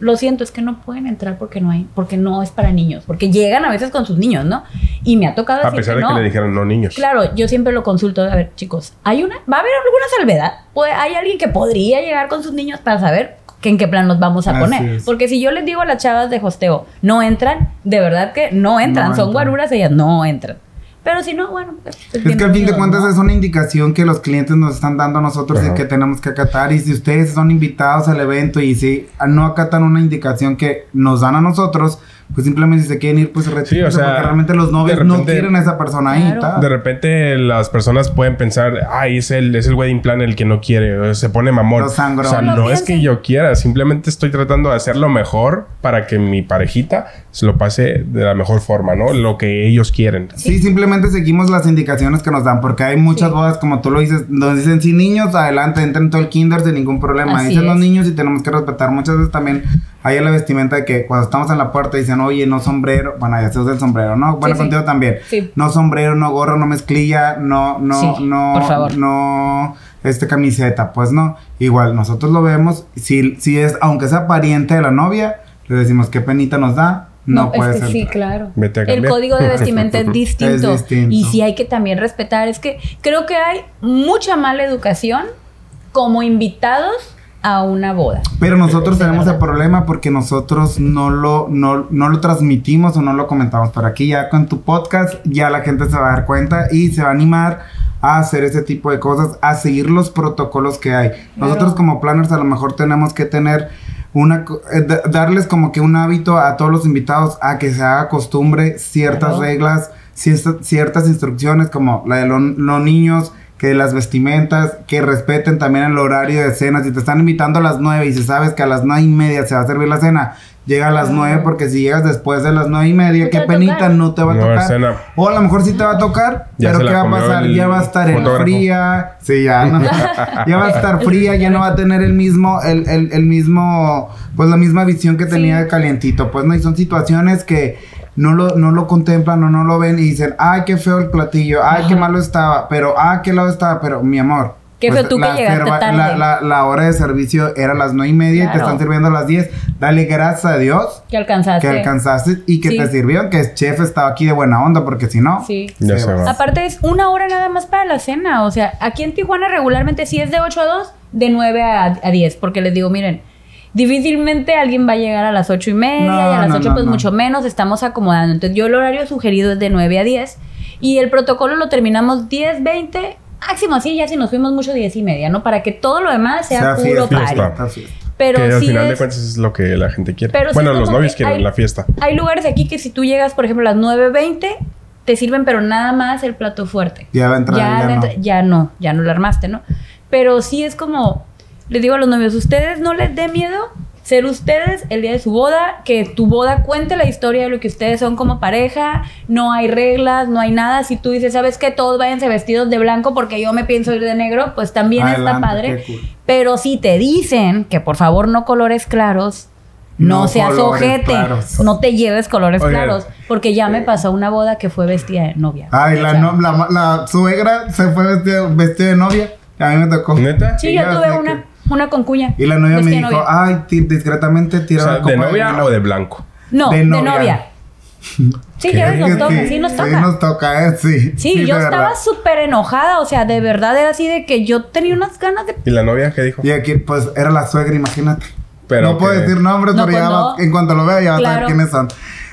lo siento, es que no pueden entrar porque no hay, porque no es para niños, porque llegan a veces con sus niños, ¿no? Y me ha tocado A pesar que de que no. le dijeron no niños. Claro, yo siempre lo consulto. A ver, chicos, ¿hay una, ¿va a haber alguna salvedad? Pues, ¿Hay alguien que podría llegar con sus niños para saber que en qué plan nos vamos a Así poner? es. Porque si yo les digo a las chavas de hosteo, no entran, de verdad que no entran. No Son entran. guaruras, ellas no entran. Pero si no, bueno, pues, Es que al fin de cuentas ¿no? es una indicación que los clientes nos están dando a nosotros y Ajá. que tenemos que acatar. Y si ustedes son invitados al evento y si no acatan una indicación que nos dan a nosotros, pues simplemente si se quieren ir, pues se retiran. Sí, o sea, porque realmente los novios de no repente- quieren a esa persona ahí. Claro. tal. De repente las personas pueden pensar, ay, es el, es el wedding plan el que no quiere, se pone mamón. Lo sangrón. O sea, No no es que yo quiera, simplemente estoy tratando de hacer lo mejor para que mi parejita se lo pase de la mejor forma, ¿no? Lo que ellos quieren. Sí, simplemente seguimos las indicaciones que nos dan, porque hay muchas Sí. bodas, como tú lo dices, donde dicen, sí, niños, adelante, entren todo el kinder sin ningún problema. Así dicen los es. niños y tenemos que respetar. Muchas veces también hay en la vestimenta de que cuando estamos en la puerta dicen, oye, no sombrero, bueno, ya se usa el sombrero, ¿no? Bueno, Sí, sí. contigo también. Sí. No sombrero, no gorro, no mezclilla, no, no, Sí, no, por favor. no, este camiseta, pues no. Igual, nosotros lo vemos, si, si es, aunque sea pariente de la novia, le decimos qué penita nos da, no, puede es que ser. sí, claro. Vete a El código de vestimenta es distinto. Es distinto. Y sí hay que también respetar. Es que creo que hay mucha mala educación como invitados a una boda. Pero nosotros tenemos el problema porque nosotros no lo, no, no lo transmitimos o no lo comentamos. Pero aquí ya con tu podcast ya la gente se va a dar cuenta y se va a animar a hacer ese tipo de cosas, a seguir los protocolos que hay. Nosotros como planners a lo mejor tenemos que tener una eh, da- darles como que un hábito a todos los invitados a que se haga costumbre ciertas Claro. reglas, ciertas, ciertas instrucciones como la de lo- los niños, que las vestimentas, que respeten también el horario de cena. Si te están invitando a las 9 y si sabes que a las 9 y media se va a servir la cena, llega a las Claro. 9 porque si llegas después de las 9 y media, qué penita, tocar. no te va a No tocar. cena. O a lo mejor sí te va a tocar, Ya pero ¿qué va a pasar? Ya va a estar en fría. Sí, ya, no. ya va a estar fría, ya no va a tener el mismo, el, el, el mismo, pues la misma visión que tenía Sí. de calientito. Pues no, y son situaciones que no lo, no lo contemplan o no lo ven y dicen, ay, qué feo el platillo, ay, qué Ajá. malo estaba, pero, ah, qué lado estaba, pero mi amor. Qué pues, feo tú que llegaste tarde. La, la- la hora de servicio era a las nueve y media y te Claro. están sirviendo a las 10. Dale gracias a Dios Que alcanzaste. que alcanzaste y que Sí. te sirvieron, que el chef estaba aquí de buena onda, porque si no, Sí. Ya se se va. va. Aparte es una hora nada más para la cena. O sea, aquí en Tijuana regularmente si es de 8 a 2, de 9 a, a 10. Porque les digo, miren, difícilmente alguien va a llegar a las 8 y media No, y a las no, 8 no, pues no. mucho menos. Estamos acomodando. Entonces yo el horario sugerido es de 9 a 10. Y el protocolo lo terminamos 10, 20, máximo así, ya si nos fuimos mucho 10 y media, ¿no? Para que todo lo demás sea, sea puro party. Pero que al sí final de cuentas es lo que la gente quiere. Pero bueno, los novios quieren hay- la fiesta. Hay lugares aquí que si tú llegas, por ejemplo, a las 9.20, te sirven, pero nada más el plato fuerte. Ya va a entrar, ya la no. ya no, ya no lo armaste, ¿no? Pero sí es como, les digo a los novios, ustedes no les dé miedo ser ustedes el día de su boda, que tu boda cuente la historia de lo que ustedes son como pareja, no hay reglas, no hay nada. Si tú dices, ¿sabes qué? Todos váyanse vestidos de blanco porque yo me pienso ir de negro, pues también está padre. cool. Pero si te dicen que por favor no colores claros, no, No seas ojete, claros. no te lleves colores claros, porque ya me pasó una boda que fue vestida de novia. Ay, la, no- la, la suegra se fue vestida, vestida de novia. A mí me tocó. ¿Neta? Sí, Y yo tuve una, una con cuña. Y la novia me dijo, novia. ay, discretamente O tira sea, una ¿de novia vino". o de blanco? No, de de novia. Sí, ya ves, nos toca, sí nos Sí, toca. nos toca, eh, sí. Sí, yo estaba súper enojada, o sea, de verdad era así de que yo tenía unas ganas de... ¿Y la novia qué dijo? Y aquí, pues, era la suegra, imagínate. Pero no puedo decir nombres, No, pero pues ya no. va- en cuanto lo vea ya va a Claro. saber quiénes son.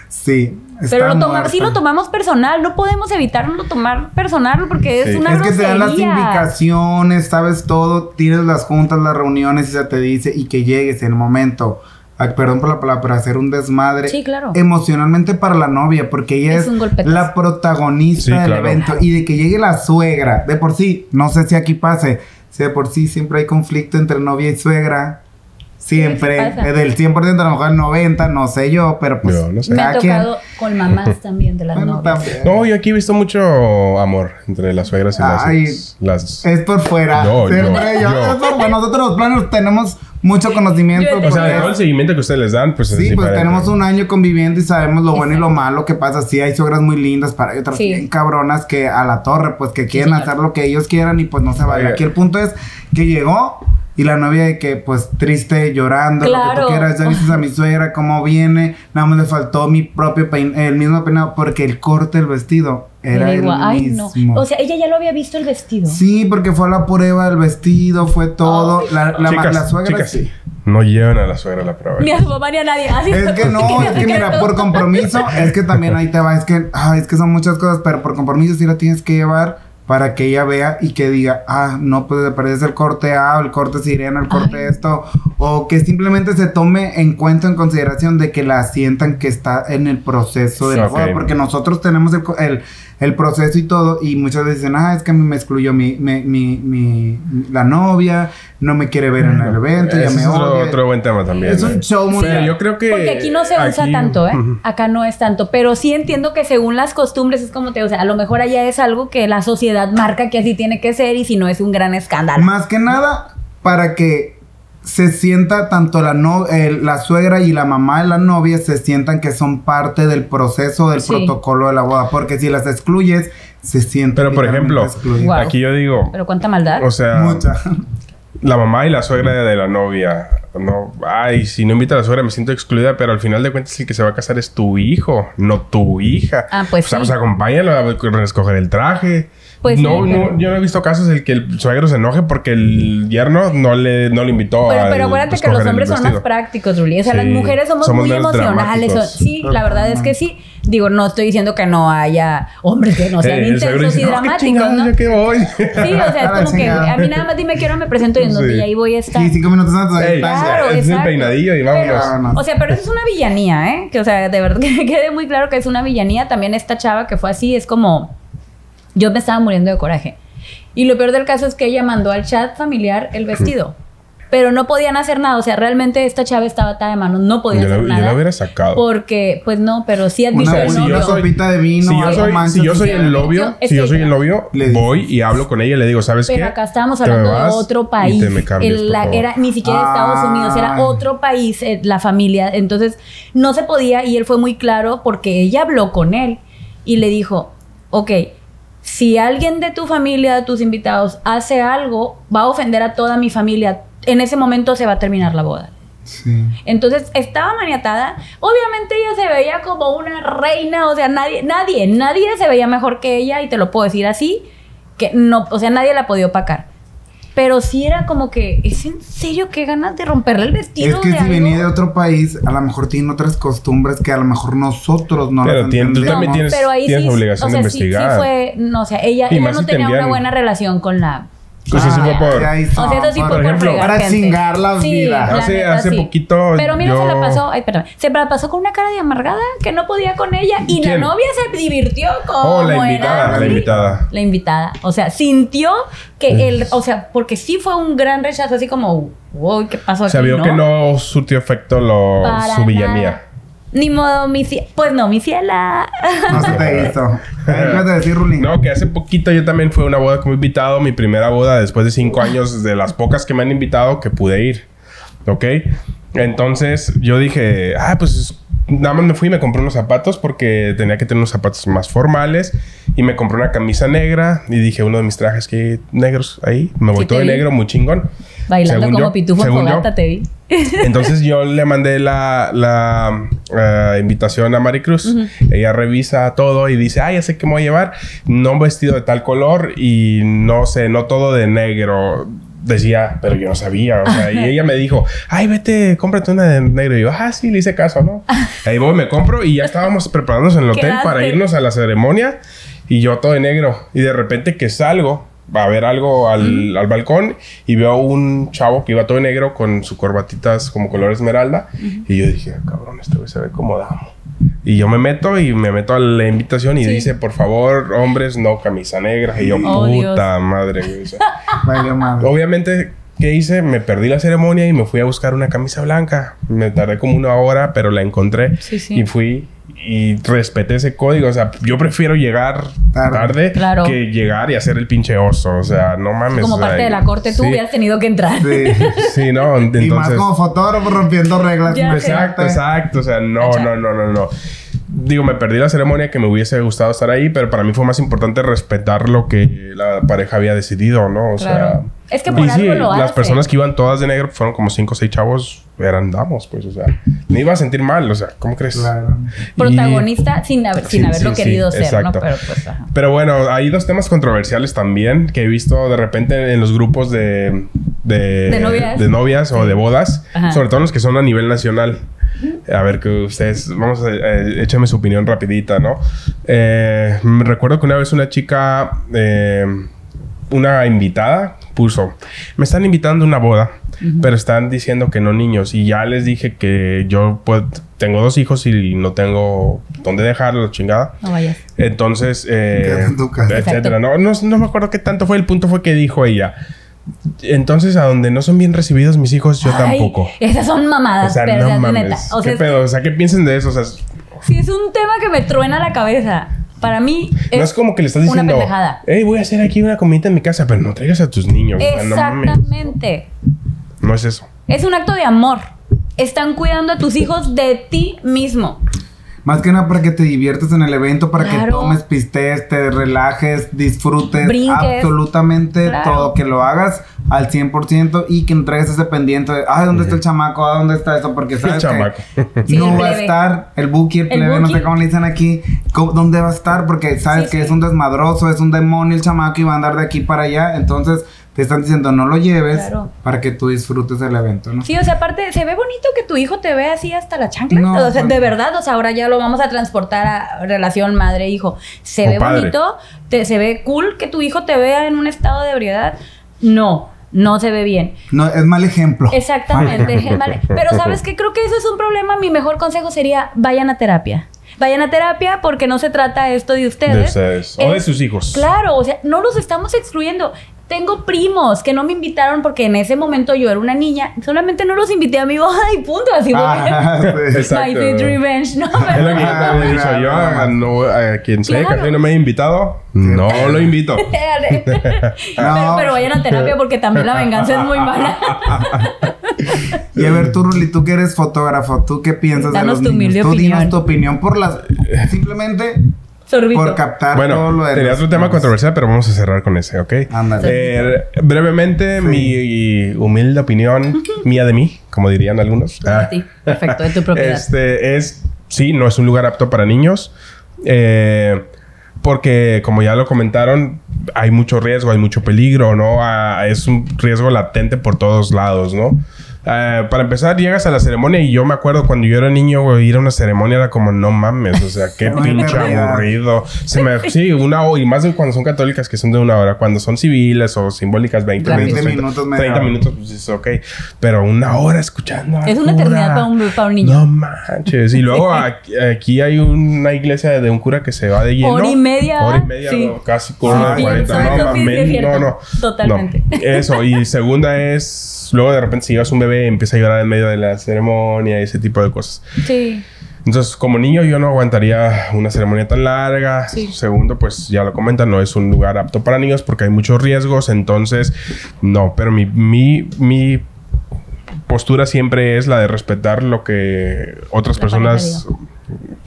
Sí. Pero lo tomamos, sí lo tomamos personal, no podemos evitarlo tomar personal porque es Sí. una Es que te dan las grosería. indicaciones, sabes todo, tienes las juntas, las reuniones y se te dice y que llegues en el momento. ah, perdón por la palabra, pero hacer un desmadre Sí, claro. emocionalmente para la novia, porque ella Es la protagonista Sí, del claro. evento y de que llegue la suegra, de por sí, no sé si aquí pase, si de por sí siempre hay conflicto entre novia y suegra, Siempre, del 100% a lo mejor el 90%, no sé yo, pero pues... Yo no sé. Me ha quien- tocado con mamás también de las Bueno, novias. también. No, yo aquí he visto mucho amor entre las suegras y Ay. las... las Es por fuera. Yo, Siempre yo, yo, yo. es por fuera. Nosotros los planos tenemos mucho conocimiento. O sea, todo el seguimiento que ustedes les dan, pues es Sí, pues tenemos un año conviviendo y sabemos lo bueno y lo malo que pasa. Sí, hay suegras muy lindas, para hay otras Sí. bien cabronas que a la torre, pues que quieren hacer lo que ellos quieran y pues no se vale. Aquí el punto es que llegó y la novia de que pues triste, llorando, lo que tú quieras. Ya viste a mi suegra cómo viene, nada más le faltó mi propio pein el mismo peinado porque el corte del vestido era el igual. Ay, no. mismo. O sea, ella ya lo había visto el vestido. Sí, porque fue a la prueba del vestido, fue todo. La, la, chicas, la suegra chicas, sí. no lleven a la suegra a la prueba. Ni a su mamá ni a nadie. Así Es que no, es que mira, por compromiso, es que también ahí te va, es que, ay, es que son muchas cosas, pero por compromiso sí la tienes que llevar para que ella vea y que diga, ah, no, pues perdés el corte A, o el corte sirena, el corte Ay. esto, o que simplemente se tome en cuenta, en consideración de que la sientan que está en el proceso de Sí. la boda, porque nosotros tenemos el, co- el, el proceso y todo, y muchas veces dicen, ah, es que a mí me excluyó mi, mi, mi, mi- la novia, no me quiere ver en el evento, ya me es otro, odia. otro buen tema también. Es un show muy Pero yo creo que... Porque aquí no se usa tanto, ¿eh? Acá no es tanto. Pero sí entiendo que según las costumbres es como te... O sea, a lo mejor allá es algo que la sociedad marca que así tiene que ser y si no es un gran escándalo. Más que nada para que se sienta tanto la, no, el- la suegra y la mamá de la novia se sientan que son parte del proceso del Sí. protocolo de la boda. Porque si las excluyes, se sienten. Pero, por ejemplo. Wow. aquí yo digo... Pero cuánta maldad. O sea, Mucha. la mamá y la suegra de la novia. No, ay, si no invita a la suegra me siento excluida, pero al final de cuentas el que se va a casar es tu hijo, no tu hija. Ah, pues O sea, sí. pues acompáñalo a escoger el traje. Pues no, sí, no, pero- yo no he visto casos en que el suegro se enoje porque el yerno no le, no le invitó Pero, a pero acuérdate que los hombres son más prácticos. Ruli. O sea, Sí, las mujeres somos, somos muy emocionales. dramáticos. Sí, la verdad es que sí. Digo, no estoy diciendo que no haya hombres que no sean Eh, intensos dice, y "No, qué dramáticos, ¿no? ¿yo qué voy? Sí, o sea, es como que chingada. a mí nada más dime que hora me presento y en donde Sí. y ahí voy a estar. Sí, cinco minutos antes. ahí. Claro, es el peinadillo y vámonos. Pero, Vámonos. o sea, pero eso es una villanía, ¿eh? Que, o sea, de verdad que quede muy claro que es una villanía. También esta chava que fue así, es como... Yo me estaba muriendo de coraje. Y lo peor del caso es que ella mandó al chat familiar el vestido. Pero no podían hacer nada. O sea, realmente esta chava estaba atada de manos. No podía Yo hacer la, yo nada. la hubiera sacado. Porque, pues no, pero sí Una, el si yo una novio. soy- copita de vino. si yo soy, si yo soy el novio, si yo soy el novio, voy y hablo con ella y le digo, ¿sabes Pero qué? acá estábamos hablando de otro país. te me cambias, El- la- era ni siquiera Estados Unidos, era otro país, eh, la familia. Entonces, no se podía y él fue muy claro porque ella habló con él y le dijo, ok, si alguien de tu familia, de tus invitados, hace algo, va a ofender a toda mi familia. En ese momento se va a terminar la boda. Sí. Entonces estaba maniatada. Obviamente ella se veía como una reina, o sea, nadie, nadie, nadie se veía mejor que ella, y te lo puedo decir así, que no, o sea, nadie la podía opacar. Pero sí era como que, ¿es en serio qué ganas de romperle el vestido? Es que de si algo? venía de otro país, a lo mejor tiene otras costumbres que a lo mejor nosotros no Pero las tiene- tú entendemos. también tienes- pero ahí tienes sí, obligación o de sea, sí- investigar. Sí, fue, no, o sea, ella, ella no si te tenía una buena relación con la... Pues eso fue por... Ya hizo, O sea, eso sí por- fue por, ejemplo, fregar para gente. chingar la vida. la Hace- neta, hace sí. poquito Pero mira, se la yo- pasó, ay, perdón, se la pasó con una cara de amargada que no podía con ella y ¿Quién? la novia se divirtió como Oh, la invitada, la Andy. invitada. La invitada, o sea, sintió que él, o sea, porque sí fue un gran rechazo, así como, wow, ¿qué pasó aquí? sea, vio que no surtió efecto lo, Para su villanía. nada. Ni modo, mi cie- Pues no, mi ciela. No se te hizo. ¿Qué a decir, Rulín? No, que hace poquito yo también fui a una boda como invitado, mi primera boda después de cinco años, de las pocas que me han invitado que pude ir. ¿Ok? Entonces yo dije, ah, pues nada más me fui y me compré unos zapatos porque tenía que tener unos zapatos más formales y me compré una camisa negra y dije, uno de mis trajes que negros ahí, me voy Sí, todo te de negro, muy chingón. Bailando Según como yo, pitufo según yo. fogata, te vi. Entonces yo le mandé la, la, eh, invitación a Maricruz. Ella revisa todo y dice, ah, ya sé qué me voy a llevar. No un vestido de tal color y no sé, no todo de negro. Decía, pero yo no sabía. O sea, y ella me dijo, ay, vete, cómprate una de negro. Y yo, ah, sí, le hice caso, ¿no? Ahí voy, me compro y ya estábamos preparándonos en el hotel para irnos a la ceremonia. Y yo todo de negro. Y de repente que salgo a ver algo al, al balcón y veo un chavo que iba todo de negro con sus corbatitas como color esmeralda. Y yo dije, "Ah, cabrón, este güey se ve como damo. Y yo me meto y me meto a la invitación y Sí. dice, por favor, hombres, no camisa negra. Y yo, Oh, puta madre, güey. O sea, Valió madre. obviamente ¿qué hice? Me perdí la ceremonia y me fui a buscar una camisa blanca. Me tardé como una hora, pero la encontré Sí, sí. y fui y respeté ese código. O sea, yo prefiero llegar Tarde. tarde, Claro. que llegar y hacer el pinche oso. O sea, no mames. Como o sea, parte de la corte, tú sí, hubieras tenido que entrar. Sí. Sí, no, entonces... y más como fotógrafo rompiendo reglas. Ya. Exacto, exacto. O sea, no, no, no, no, no. Digo, me perdí la ceremonia que me hubiese gustado estar ahí, pero para mí fue más importante respetar lo que la pareja había decidido, ¿no? O Claro. sea. Es que por y sí, algo lo las hace. personas que iban todas de negro fueron como cinco o seis chavos, eran damos, pues, o sea, me iba a sentir mal, o sea, ¿cómo crees? Claro. Y- Protagonista sin, haber, sin Sí, haberlo sí, sí, querido ser, exacto. ¿no? Pero pues, ajá. Pero bueno, hay dos temas controversiales también que he visto de repente en los grupos de... De, ¿De novias? de novias o de bodas. Ajá. Sobre todo los que son a nivel nacional. A ver, que ustedes... Vamos a... eh, échame su opinión rapidita, ¿no? Eh, me recuerdo que una vez una chica... eh, una invitada puso... Me están invitando a una boda. Pero están diciendo que no niños. Y ya les dije que yo pues, tengo dos hijos y no tengo dónde dejarlos, chingada. No vayas. Entonces, eh, etcétera. No, no, no me acuerdo qué tanto fue. El punto fue que dijo ella. Entonces, a donde no son bien recibidos mis hijos, yo Ay, tampoco. Esas son O mamadas, sea, pero no de mames. neta. O sea, ¿Qué es- pedo? O sea, ¿qué piensan de eso? O sea, es- sí es un tema que me truena la cabeza. Para mí no es como que le estás una diciendo, pendejada. hey, voy a hacer aquí una comida en mi casa, pero no traigas a tus niños. Sea, no. Exactamente. No es eso. Es un acto de amor. Están cuidando a tus hijos de ti mismo. Más que nada para que te diviertas en el evento, para que tomes, pistees, te relajes, disfrutes Brinques. absolutamente Claro. todo, que lo hagas al 100% y que entregues ese pendiente de, ay, ¿dónde está el chamaco? ¿A ¿Dónde está eso? Porque sabes chamaco. que Sí, no el va a estar el buki, el El plebe, no sé cómo le dicen aquí, ¿cómo- ¿dónde va a estar? Porque sabes Sí, que sí. es un desmadroso, es un demonio el chamaco y va a andar de aquí para allá, entonces te están diciendo no lo lleves Claro. para que tú disfrutes el evento, ¿no? Sí, o sea, aparte, se ve bonito que tu hijo te vea así hasta la chancla. No, o sea, de verdad, o sea, ahora ya lo vamos a transportar a relación madre-hijo. Se O ve padre. bonito, te, se ve cool que tu hijo te vea en un estado de ebriedad. No, no se ve bien. No, es mal ejemplo. Exactamente, es mal- Pero ¿sabes qué? Creo que eso es un problema. Mi mejor consejo sería, vayan a terapia. Vayan a terapia porque no se trata esto de ustedes. De ustedes. O de sus hijos. Claro, o sea, no los estamos excluyendo. Tengo primos que no me invitaron porque en ese momento yo era una niña. Solamente no los invité a mi boda y punto. Así fue. Ah, sí. Exacto. My revenge, ¿no? Es lo que yo Ah, mira. Yo mira. a, no, a quien sea Claro. que no me haya invitado, no lo invito. pero, pero vayan a terapia porque también la venganza es muy mala. Y a ver, tú, Ruli, tú que eres fotógrafo, ¿tú qué piensas Danos de tu los niños? humilde Tú opinión. dinos tu opinión por las... Simplemente Sorbito. por captar todo lo Bueno, de tenía otro tema controversial, pero vamos a cerrar con ese, ¿ok? Ándale. Eh, brevemente, mi humilde opinión, mía de mí, como dirían algunos. Ah, Sí, perfecto, de tu propiedad. Este es, sí, no es un lugar apto para niños. eh, porque, como ya lo comentaron, hay mucho riesgo, hay mucho peligro, ¿no? Ah, es un riesgo latente por todos lados, ¿no? Eh, para empezar, llegas a la ceremonia y yo me acuerdo cuando yo era niño, güey, ir a una ceremonia era como, no mames, o sea, qué pinche aburrido. Se me, sí, una hora, y más de cuando son católicas que son de una hora, cuando son civiles o simbólicas, 20 Rápido. minutos, 20 minutos, media 30 hora. minutos, pues es ok. Pero una hora escuchando. a Es una cura. eternidad para un, para un niño. No manches. Y luego aquí, aquí hay una iglesia de un cura que se va de lleno. Hora y media, Hora y media, sí. no, casi con una Sí, cuarenta. eso- No, no, no. Totalmente. No, Eso. Y segunda es. Luego de repente si llevas un bebé empieza a llorar en medio de la ceremonia y ese tipo de cosas. Sí. Entonces, como niño, yo no aguantaría una ceremonia tan larga. Sí. Segundo, pues ya lo comentan, no es un lugar apto para niños porque hay muchos riesgos. Entonces, no. Pero mi, mi, mi postura siempre es la de respetar lo que otras La personas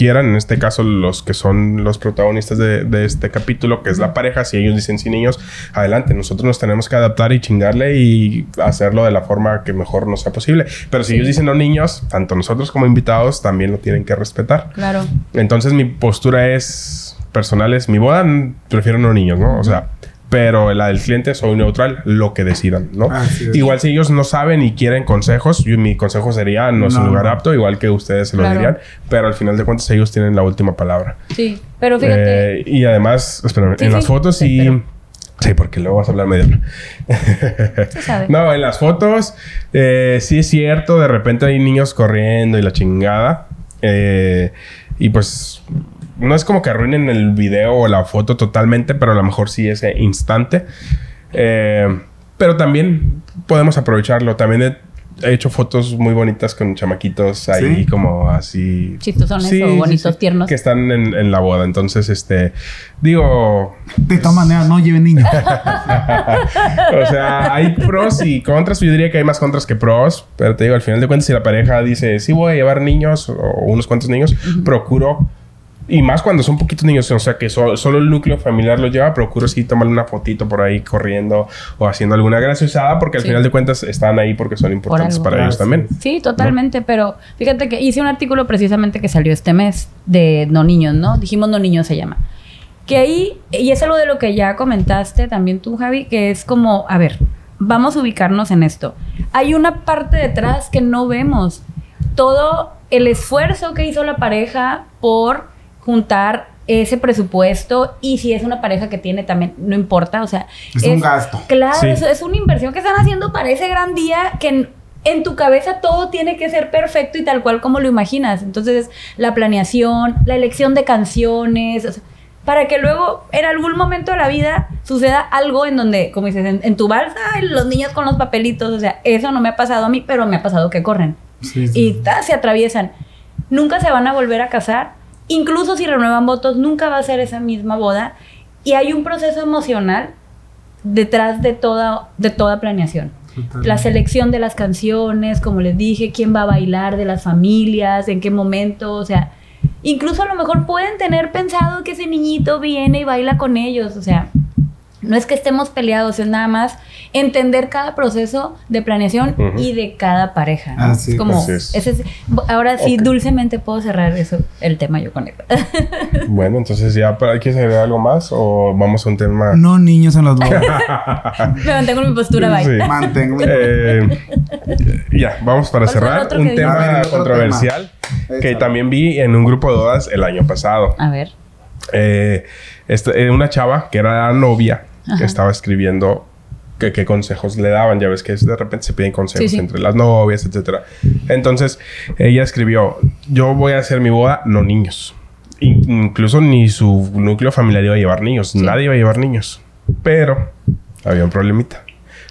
quieran. En este caso, los que son los protagonistas de, de este capítulo, que es la pareja. Si ellos dicen sin niños, adelante. Nosotros nos tenemos que adaptar y chingarle y hacerlo de la forma que mejor nos sea posible. Pero si ellos dicen no niños, tanto nosotros como invitados también lo tienen que respetar. Claro. Entonces mi postura es personal es mi boda prefiero no niños, ¿no? O sea, pero la del cliente soy neutral, lo que decidan, ¿no? Así es. Igual si ellos no saben y quieren consejos, yo- mi consejo sería no es un No. lugar apto, igual que ustedes se lo Claro. dirían, pero al final de cuentas ellos tienen la última palabra. Sí. Pero fíjate. Eh, y además, espérame, Sí, en sí, las fotos sí. espero. Sí, porque luego vas a hablar medio. No, en las fotos eh, sí es cierto, de repente hay niños corriendo y la chingada. Eh, y pues no es como que arruinen el video o la foto totalmente, pero a lo mejor sí ese instante. Eh, pero también podemos aprovecharlo. También he, he hecho fotos muy bonitas con chamaquitos ahí ¿Sí? como así... Chistosones o bonitos, tiernos. Que están en, en la boda. Entonces, este... Digo... De todas maneras, no lleven niños. o sea, hay pros y contras. Yo diría que hay más contras que pros. Pero te digo, al final de cuentas, si la pareja dice, sí voy a llevar niños o unos cuantos niños, procuro. Y más cuando son poquitos niños, o sea, que so- solo el núcleo familiar los lleva, procuro sí tomarle una fotito por ahí corriendo o haciendo alguna graciosada, porque al Sí. final de cuentas están ahí porque son importantes algo. para ellos Claro, también. Sí, totalmente, pero fíjate que hice un artículo precisamente que salió este mes de No Niños, ¿no? Dijimos No Niños se llama. Que ahí, y es algo de lo que ya comentaste también tú, Javi, que es como, a ver, vamos a ubicarnos en esto. Hay una parte detrás que no vemos. Todo el esfuerzo que hizo la pareja por juntar ese presupuesto y si es una pareja que tiene también, no importa, o sea... Es un gasto. Claro, Sí. eso es una inversión que están haciendo para ese gran día que en, en tu cabeza todo tiene que ser perfecto y tal cual como lo imaginas. Entonces, la planeación, la elección de canciones, o sea, para que luego en algún momento de la vida suceda algo en donde, como dices, en, en tu balsa, los niños con los papelitos, o sea, eso no me ha pasado a mí, pero me ha pasado que corren Sí, sí. y ta, se atraviesan. Nunca se van a volver a casar. Incluso si renuevan votos, nunca va a ser esa misma boda. Y hay un proceso emocional detrás de toda, de toda planeación. Totalmente. La selección de las canciones, como les dije, quién va a bailar de las familias, en qué momento, o sea, incluso a lo mejor pueden tener pensado que ese niñito viene y baila con ellos, o sea, no es que estemos peleados, es nada más entender cada proceso de planeación Ujú. y de cada pareja. ¿no? Así es como, Así es. ese es- ahora sí, Ok. dulcemente puedo cerrar eso, el tema yo con eso. Bueno, entonces ya, ¿para- ¿quieres agregar algo más o vamos a un tema? No niños en las bodas. Me mantengo en mi postura, bye. Sí. Mantengo. Eh, ya, vamos para ¿Cuál fue el cerrar. Un que tema controversial tema. que también vi en un grupo de bodas el año pasado. A ver. Eh, este, eh, una chava que era novia Ajá. estaba escribiendo que- qué consejos le daban. Ya ves que de repente se piden consejos Sí, sí. entre las novias, etcétera. Entonces ella escribió: Yo voy a hacer mi boda, no niños. In- incluso ni su núcleo familiar iba a llevar niños. Nadie iba a llevar niños. Pero había un problemita.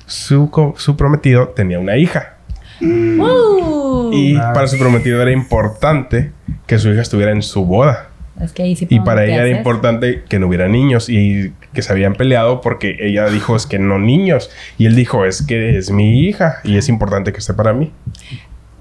Su, su prometido tenía una hija. Uh, Y para su prometido era importante que su hija estuviera en su boda. Es que ahí sí Y para ella era importante que no hubiera niños y que se habían peleado porque ella dijo es que no niños y él dijo es que es mi hija y es importante que esté para mí.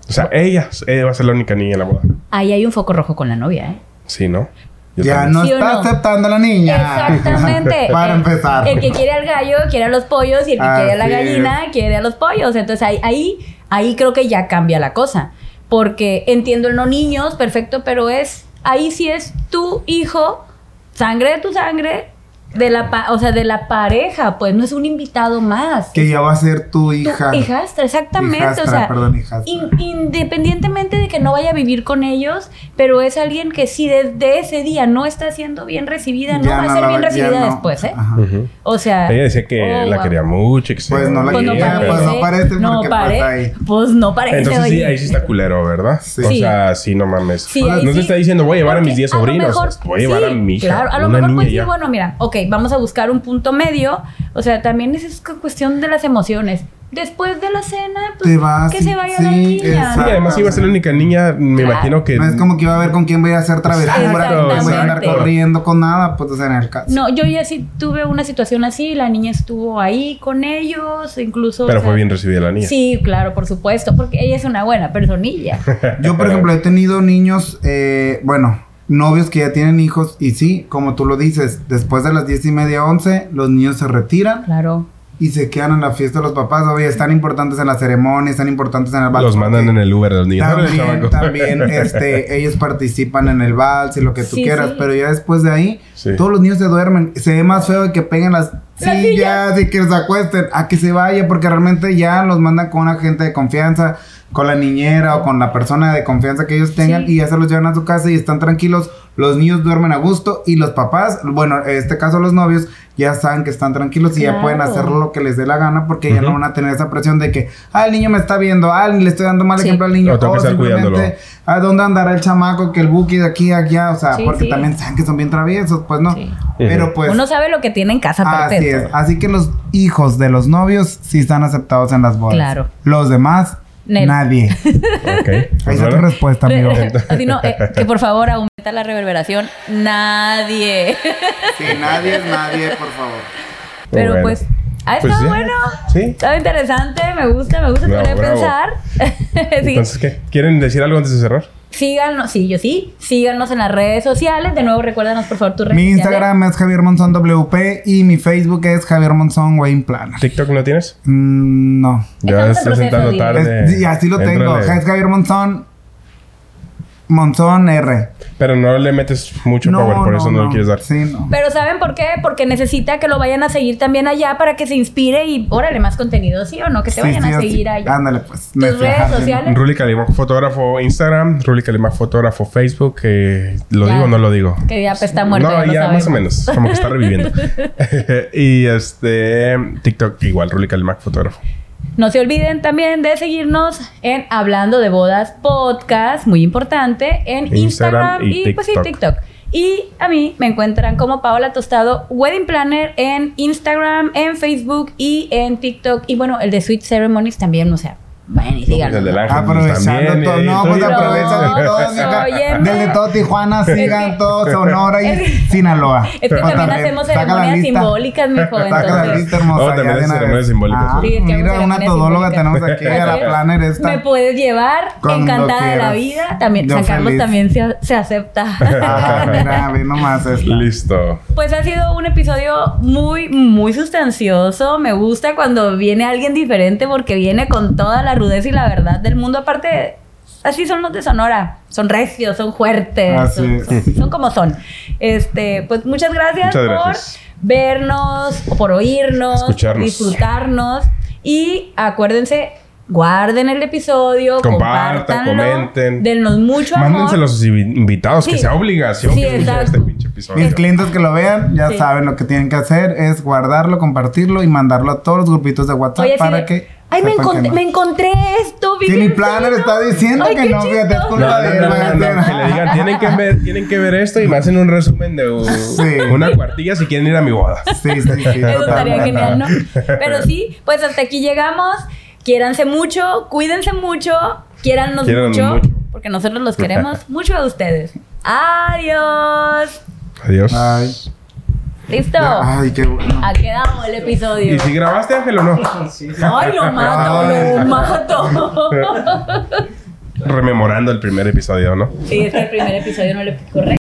O sea, ella, ella va a ser la única niña en la boda. Ahí hay un foco rojo con la novia, ¿eh? Sí, ¿no? Yo Ya también. no ¿Sí está no? aceptando a la niña. Exactamente. Para El- empezar. El que quiere al gallo quiere a los pollos y el que quiere a la Así gallina quiere a los pollos. Entonces ahí, ahí, ahí creo que ya cambia la cosa. Porque entiendo el no niños, perfecto, pero es, ahí sí es tu hijo, sangre de tu sangre, de la, pa- o sea, de la pareja, pues no es un invitado más. Que ya va a ser tu Tu hija. hijastra, exactamente. Hijastra, o sea, perdón, hijastra. in- independientemente de que no vaya a vivir con ellos, pero es alguien que si desde ese día no está siendo bien recibida, no Ya va a no ser la bien recibida no. después, ¿eh? Ajá. Ujú. O sea... Ella decía que oh, la wow. quería mucho y que Pues no la Pues no quería, parece. pues no parece no porque, pues. Pues no parece, Entonces sí, ahí sí está culero, ¿verdad? Sí. O sea, sí, no mames. Sí, O sea, ahí no te sí. está diciendo voy a llevar a mis Porque 10 a lo sobrinos. mejor- voy a llevar a mi hija. Claro, a lo mejor pues sí, ya. bueno, mira, ok, vamos a buscar un punto medio. O sea, también es, es cu- cuestión de las emociones. Después de la cena, pues Te vas que se vaya sí, la niña. Sí, además iba a ser la única niña, me Claro. imagino que... No es como que iba a ver con quién voy a hacer travesura, que voy a andar corriendo con nada, pues o sea, en el caso. No, yo ya sí tuve una situación así, la niña estuvo ahí con ellos, incluso... Pero o sea, fue bien recibida la niña. Sí, claro, por supuesto, porque ella es una buena personilla. Yo, por ejemplo, he tenido niños, eh, bueno, novios que ya tienen hijos y sí, como tú lo dices, después de las diez y media, once, los niños se retiran Claro. y se quedan en la fiesta de los papás. Oye, están importantes en la ceremonia, están importantes en el vals. Los mandan en el Uber de los niños. También, también, este, ellos participan en el vals y lo que tú Sí, quieras, sí. pero ya después de ahí, Sí. todos los niños se duermen. Se ve más feo de que peguen las Las sillas y que se acuesten a que se vaya, porque realmente ya los mandan con una gente de confianza, con la niñera o con la persona de confianza que ellos tengan Sí. y ya se los llevan a su casa y están tranquilos. Los niños duermen a gusto y los papás, bueno, en este caso los novios, ya saben que están tranquilos y ya pueden hacer lo que les dé la gana porque ya no van a tener esa presión de que, ah, el niño me está viendo, ah, le estoy dando mal Sí. ejemplo al niño, O tengo que o estar simplemente, cuidándolo. ¿a dónde andará el chamaco? Que el buki de aquí a allá, o sea, Sí, porque sí. también saben que son bien traviesos, pues no. Sí. Pero pues... Uno sabe lo que tiene en casa aparte Así de es. Así que los hijos de los novios sí están aceptados en las bodas. Claro. Los demás, Nel. nadie. Ok. Ahí pues está tu respuesta, amigo. Así no, eh, que por favor aumenta la reverberación. Nadie. Sí, nadie es nadie, por favor. Pero Bueno. pues, ha Pues estado sí. bueno. Sí. Estaba interesante, me gusta, me gusta Bravo, poder bravo. pensar. Sí. Entonces, ¿qué? ¿Quieren decir algo antes de cerrar? Síganos, sí, yo sí. Síganos en las redes sociales. De nuevo, recuérdanos por favor tu red Mi Instagram es Javier Monzón WP y mi Facebook es Javier Monzón Wayne Planner. ¿TikTok no tienes? Mm, no. Ya estás digo. tarde. Es- y así lo tengo. Es Javier Monzón. Monzón R. Pero no le metes mucho power, por eso no, lo quieres dar. Sí, no. Pero ¿saben por qué? Porque necesita que lo vayan a seguir también allá para que se inspire y órale más contenido, ¿sí o no? Que te Sí, vayan sí, a seguir allá. Ándale, pues. Tus redes sociales. Ruli Calimán, fotógrafo Instagram. Ruli Calimán, fotógrafo Facebook. que ¿Lo Ya. digo o no lo digo? Que ya pues, está muerto. no, ya, más o menos. Como que está reviviendo. y este... TikTok igual, Ruli Calimán, fotógrafo. No se olviden también de seguirnos en Hablando de Bodas Podcast, muy importante, en Instagram, Instagram y y, pues sí, TikTok. TikTok. Y a mí me encuentran como Paola Tostado Wedding Planner en Instagram, en Facebook y en TikTok. Y bueno, el de Sweet Ceremonies también, o sea, vayan y síganos. El del ángel Aprovechando también, todo. No, pues todo. aprovechan de todo. mija. óyeme. Desde todo Tijuana, sigan que- todo Sonora y es Sinaloa. Es que O también hacemos ceremonias simbólicas, mijo. Saca la Entonces, lista hermosa. Oh, también ceremonias simbólicas. Ah, Sí, mira, una todóloga tenemos aquí a la planner esta. Me puedes llevar, encantada de la vida. También Yo San Carlos feliz. también se, se acepta. Ah, mira, ve nomás esta. Listo. Pues ha sido un episodio muy, muy sustancioso. Me gusta cuando viene alguien diferente porque viene con toda la rudeza y la verdad del mundo. Aparte, así son los de Sonora. Son recios, son fuertes. Son, es. son- son como son. Este, pues muchas gracias, Muchas gracias. por vernos, por oírnos, Escucharnos. disfrutarnos. Y acuérdense, guarden el episodio, Compartan, comenten. Denos mucho amor. Mándense a los invitados, que sea obligación Sí, que escuchen exacto. este pinche episodio. Mis clientes que lo vean ya Sí. saben lo que tienen que hacer es guardarlo, compartirlo y mandarlo a todos los grupitos de WhatsApp Oye, para que Ay, me no. me encontré esto. Que mi fíjense, planner ¿no? está diciendo Ay, que no, fíjate, es culpa de él. que le digan, tienen que ver, tienen que ver esto y me hacen un resumen de Sí. una cuartilla si quieren ir a mi boda. Sí, sí, sí. Eso estaría genial, ¿no? Pero sí, pues hasta aquí llegamos. Quiéranse mucho, cuídense mucho, quiérannos mucho, mucho. porque nosotros los queremos mucho a ustedes. Adiós. Adiós. Ay, ¿Listo? ay, qué bueno. Ha quedado el episodio. ¿Y si grabaste, Ángel, o no? Ay, lo mato, lo mato. Rememorando el primer episodio, ¿no? Sí, es que el primer episodio no le correcto.